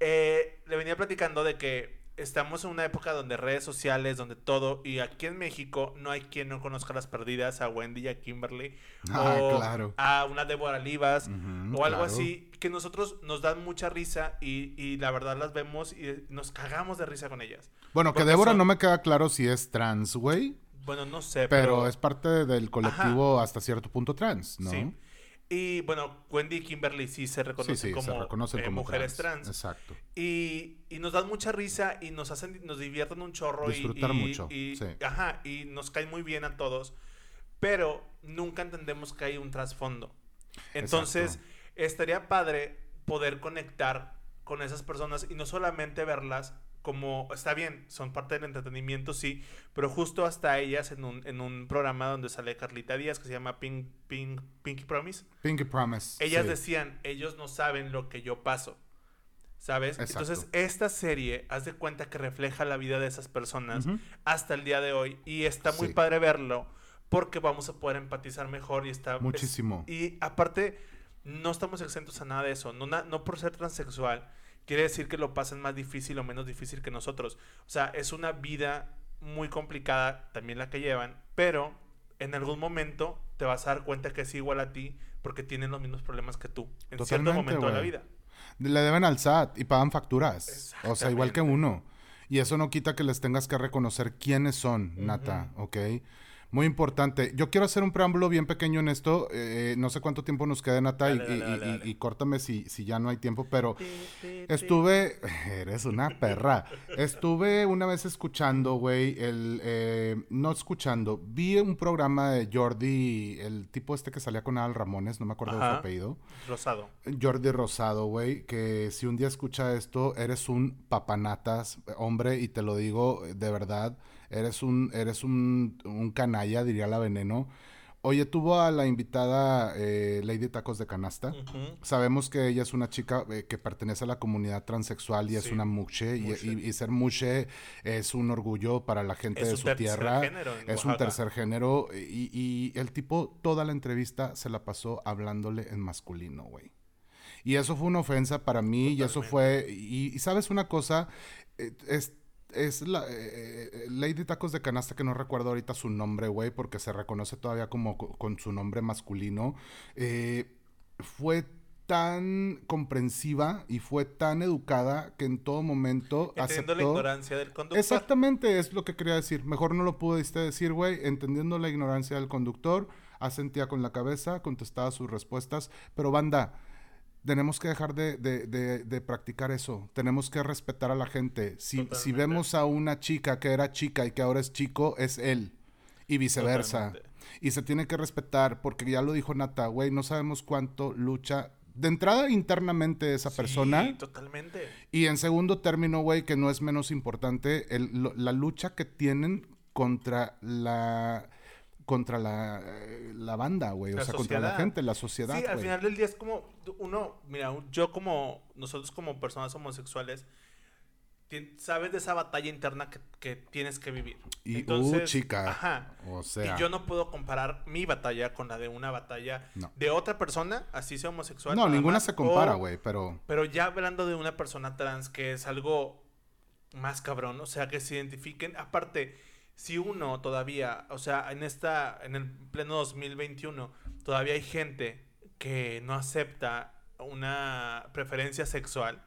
Eh, le venía platicando de que estamos en una época donde redes sociales, donde todo, y aquí en México no hay quien no conozca las perdidas, a Wendy y a Kimberly, Ah, o claro. a una Débora Olivas, Ujú, o algo claro. así, que nosotros nos dan mucha risa y, y la verdad las vemos y nos cagamos de risa con ellas. Bueno, que Débora son- no me queda claro si es trans, güey. Bueno, no sé, Pero, pero... es parte del colectivo hasta cierto punto trans, ¿no? Sí. Y bueno, Wendy y Kimberly sí se reconocen sí, como, se reconocen eh, como mujeres trans. Exacto. Y, y nos dan mucha risa y nos hacen, nos divierten un chorro. y- Disfrutar y, mucho, y- sí. Ajá, y nos caen muy bien a todos. Pero nunca entendemos que hay un trasfondo. Entonces, estaría padre poder conectar con esas personas y no solamente verlas como, está bien, son parte del entretenimiento, sí, pero justo hasta ellas en un, en un programa donde sale Carlita Díaz que se llama Pink, Pink, Pinky Promise. Pinky Promise. Ellas sí. decían, ellos no saben lo que yo paso. ¿Sabes? Exacto. Entonces, esta serie, haz de cuenta que refleja la vida de esas personas hasta el día de hoy. Y está muy Sí. padre verlo porque vamos a poder empatizar mejor y está... es- Muchísimo. y aparte, no estamos exentos a nada de eso. No, na- no por ser transexual quiere decir que lo pasen más difícil o menos difícil que nosotros. O sea, es una vida muy complicada, también la que llevan, pero en algún momento te vas a dar cuenta que es igual a ti porque tienen los mismos problemas que tú en cierto momento de la vida. Le deben al SAT y pagan facturas. O sea, igual que uno. Y eso no quita que les tengas que reconocer quiénes son, Nata, ¿ok? Muy importante. Yo quiero hacer un preámbulo bien pequeño en esto. eh, no sé cuánto tiempo nos queda, Nata, y, Dale, y- dale, y- dale. y córtame si, si ya no hay tiempo, pero estuve... Eres una perra. Estuve una vez escuchando, güey, el... eh, no escuchando. Vi un programa de Jordi, el tipo este que salía con Al Ramones, no me acuerdo de su apellido. Rosado. Jordi Rosado, güey, que si un día escucha esto, eres un papanatas, hombre, y te lo digo de verdad, eres un, eres un, un canalla, diría la veneno. Oye, tuvo a la invitada eh, Lady Tacos de Canasta. Sabemos que ella es una chica eh, que pertenece a la comunidad transexual y es una muche, y- muche. Y, y ser muche es un orgullo para la gente Es de su tierra. es un tercer género y, y el tipo toda la entrevista se la pasó hablándole en masculino, güey. Y eso fue una ofensa para mí y eso fue... Y, y sabes una cosa, Eh, es, es la eh, eh, Lady Tacos de Canasta que no recuerdo ahorita su nombre, güey, porque se reconoce todavía como co- con su nombre masculino. Eh, fue tan comprensiva y fue tan educada que en todo momento Entendiendo aceptó... la ignorancia del conductor. Exactamente, es lo que quería decir. Mejor no lo pudiste decir, güey. Entendiendo la ignorancia del conductor, asentía con la cabeza, contestaba sus respuestas. Pero banda, tenemos que dejar de, de- de- de practicar eso. Tenemos que respetar a la gente. Si, si vemos a una chica que era chica y que ahora es chico, es él. Y viceversa. Totalmente. Y se tiene que respetar, porque ya lo dijo Nata, güey, no sabemos cuánto lucha. De entrada, internamente esa Sí, persona. totalmente. Y en segundo término, güey, que no es menos importante, el- lo- la lucha que tienen contra la contra la, eh, la banda, güey, o La sea, contra la gente, la sociedad, Sí, al güey. final del día es como uno, mira, yo como, nosotros como personas homosexuales, sabes de esa batalla interna que, que tienes que vivir. Y, uh, chica, Ajá. o sea, y yo no puedo comparar mi batalla con la de una batalla No. de otra persona, así sea homosexual. no, ninguna más, se compara, güey, pero Pero ya hablando de una persona trans que es algo más cabrón, o sea, que se identifiquen. Aparte, si uno todavía, o sea, en esta, en el pleno 2021, todavía hay gente que no acepta una preferencia sexual.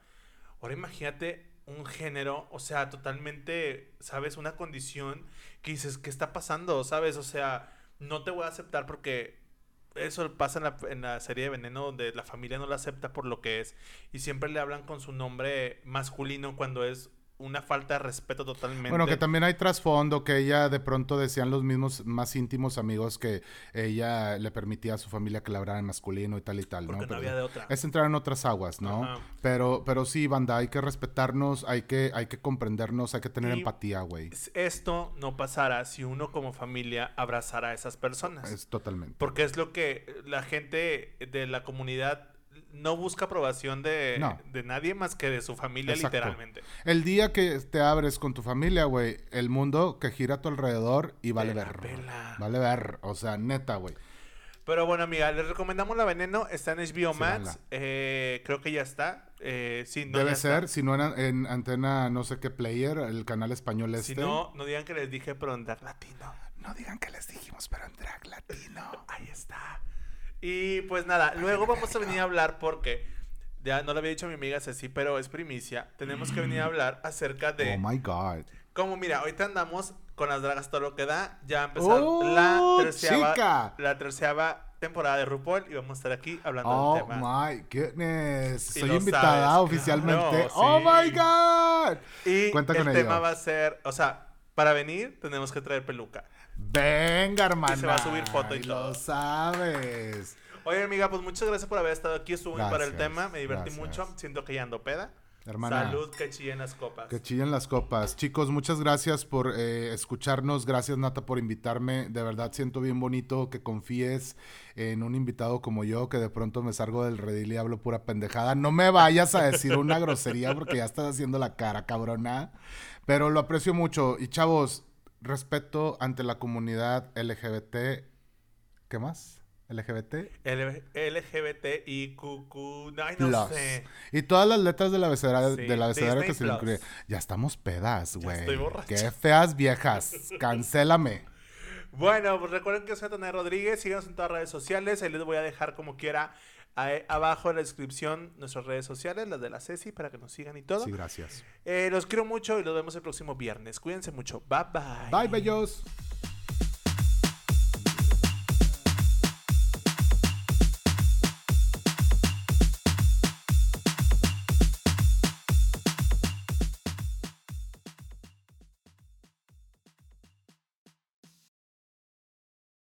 Ahora imagínate un género, o sea, totalmente, ¿sabes? Una condición que dices, ¿qué está pasando? ¿Sabes? O sea, no te voy a aceptar porque eso pasa en la, en la serie de Veneno donde la familia no la acepta por lo que es y siempre le hablan con su nombre masculino cuando es una falta de respeto totalmente. Bueno, que también hay trasfondo, que ella de pronto decían los mismos más íntimos amigos que ella le permitía a su familia que la hablara en masculino y tal y tal, Porque ¿no? no había de otra. Es entrar en otras aguas, ¿no? Ajá. Pero, pero sí, banda, hay que respetarnos, hay que, hay que comprendernos, hay que tener Y- empatía, güey. Esto no pasara si uno como familia abrazara a esas personas. Es totalmente. Porque es lo que la gente de la comunidad no busca aprobación de, No. de nadie más que de su familia, Exacto. literalmente. El día que te abres con tu familia, güey, el mundo que gira a tu alrededor y vale ver. Vale ver. O sea, neta, güey. Pero bueno, amiga, les recomendamos La Veneno. Está en HBO Sí, Max. Eh, creo que ya está. Eh, sí, no, Debe ya ser, está. si no en, en antena no sé qué player, el canal español este. Si no, no digan que les dije, pero en Dark Latino. no digan que les dijimos, pero en drag latino. Ahí está. Y pues nada, luego vamos a venir a hablar porque ya no le había dicho a mi amiga Ceci, pero es primicia. Tenemos que venir a hablar acerca de Oh my god. Como mira, ahorita andamos con las dragas todo lo que da. Ya empezó ¡Oh, la terceava, chica! la terceava temporada de RuPaul y vamos a estar aquí hablando Oh del tema. my goodness. Y Soy lo invitada sabes, oficialmente. claro, Oh sí. my god. Y Cuenta el con tema ello. va a ser, o sea, para venir tenemos que traer peluca. Venga, hermana. Y se va a subir foto y Lo todo. sabes. Oye, amiga, pues muchas gracias por haber estado aquí. Estuvo muy para el tema, me divertí gracias. mucho. Siento que ya ando peda. Hermana. Salud, que chillen las copas. Que chillen las copas. Chicos, muchas gracias por eh, escucharnos. Gracias, Nata, por invitarme. De verdad siento bien bonito que confíes en un invitado como yo, que de pronto me salgo del redil y hablo pura pendejada. No me vayas a decir una grosería porque ya estás haciendo la cara, cabrona. Pero lo aprecio mucho. Y chavos, respeto ante la comunidad LGBT. ¿Qué más? LGBT. L- LGBTIQQ. Ay, no Plus. sé. Y todas las letras del abecedario, Sí, del abecedario que se le incluye. Ya estamos pedas, güey. estoy borracha. Qué feas viejas. Cancélame. Bueno, pues recuerden que soy Tonay Rodríguez. Síganos en todas las redes sociales. Ahí les voy a dejar como quiera ahí abajo en la descripción nuestras redes sociales, las de la Ceci, para que nos sigan y todo. Sí, gracias. Eh, los quiero mucho y los vemos el próximo viernes. Cuídense mucho. Bye bye. Bye, bellos.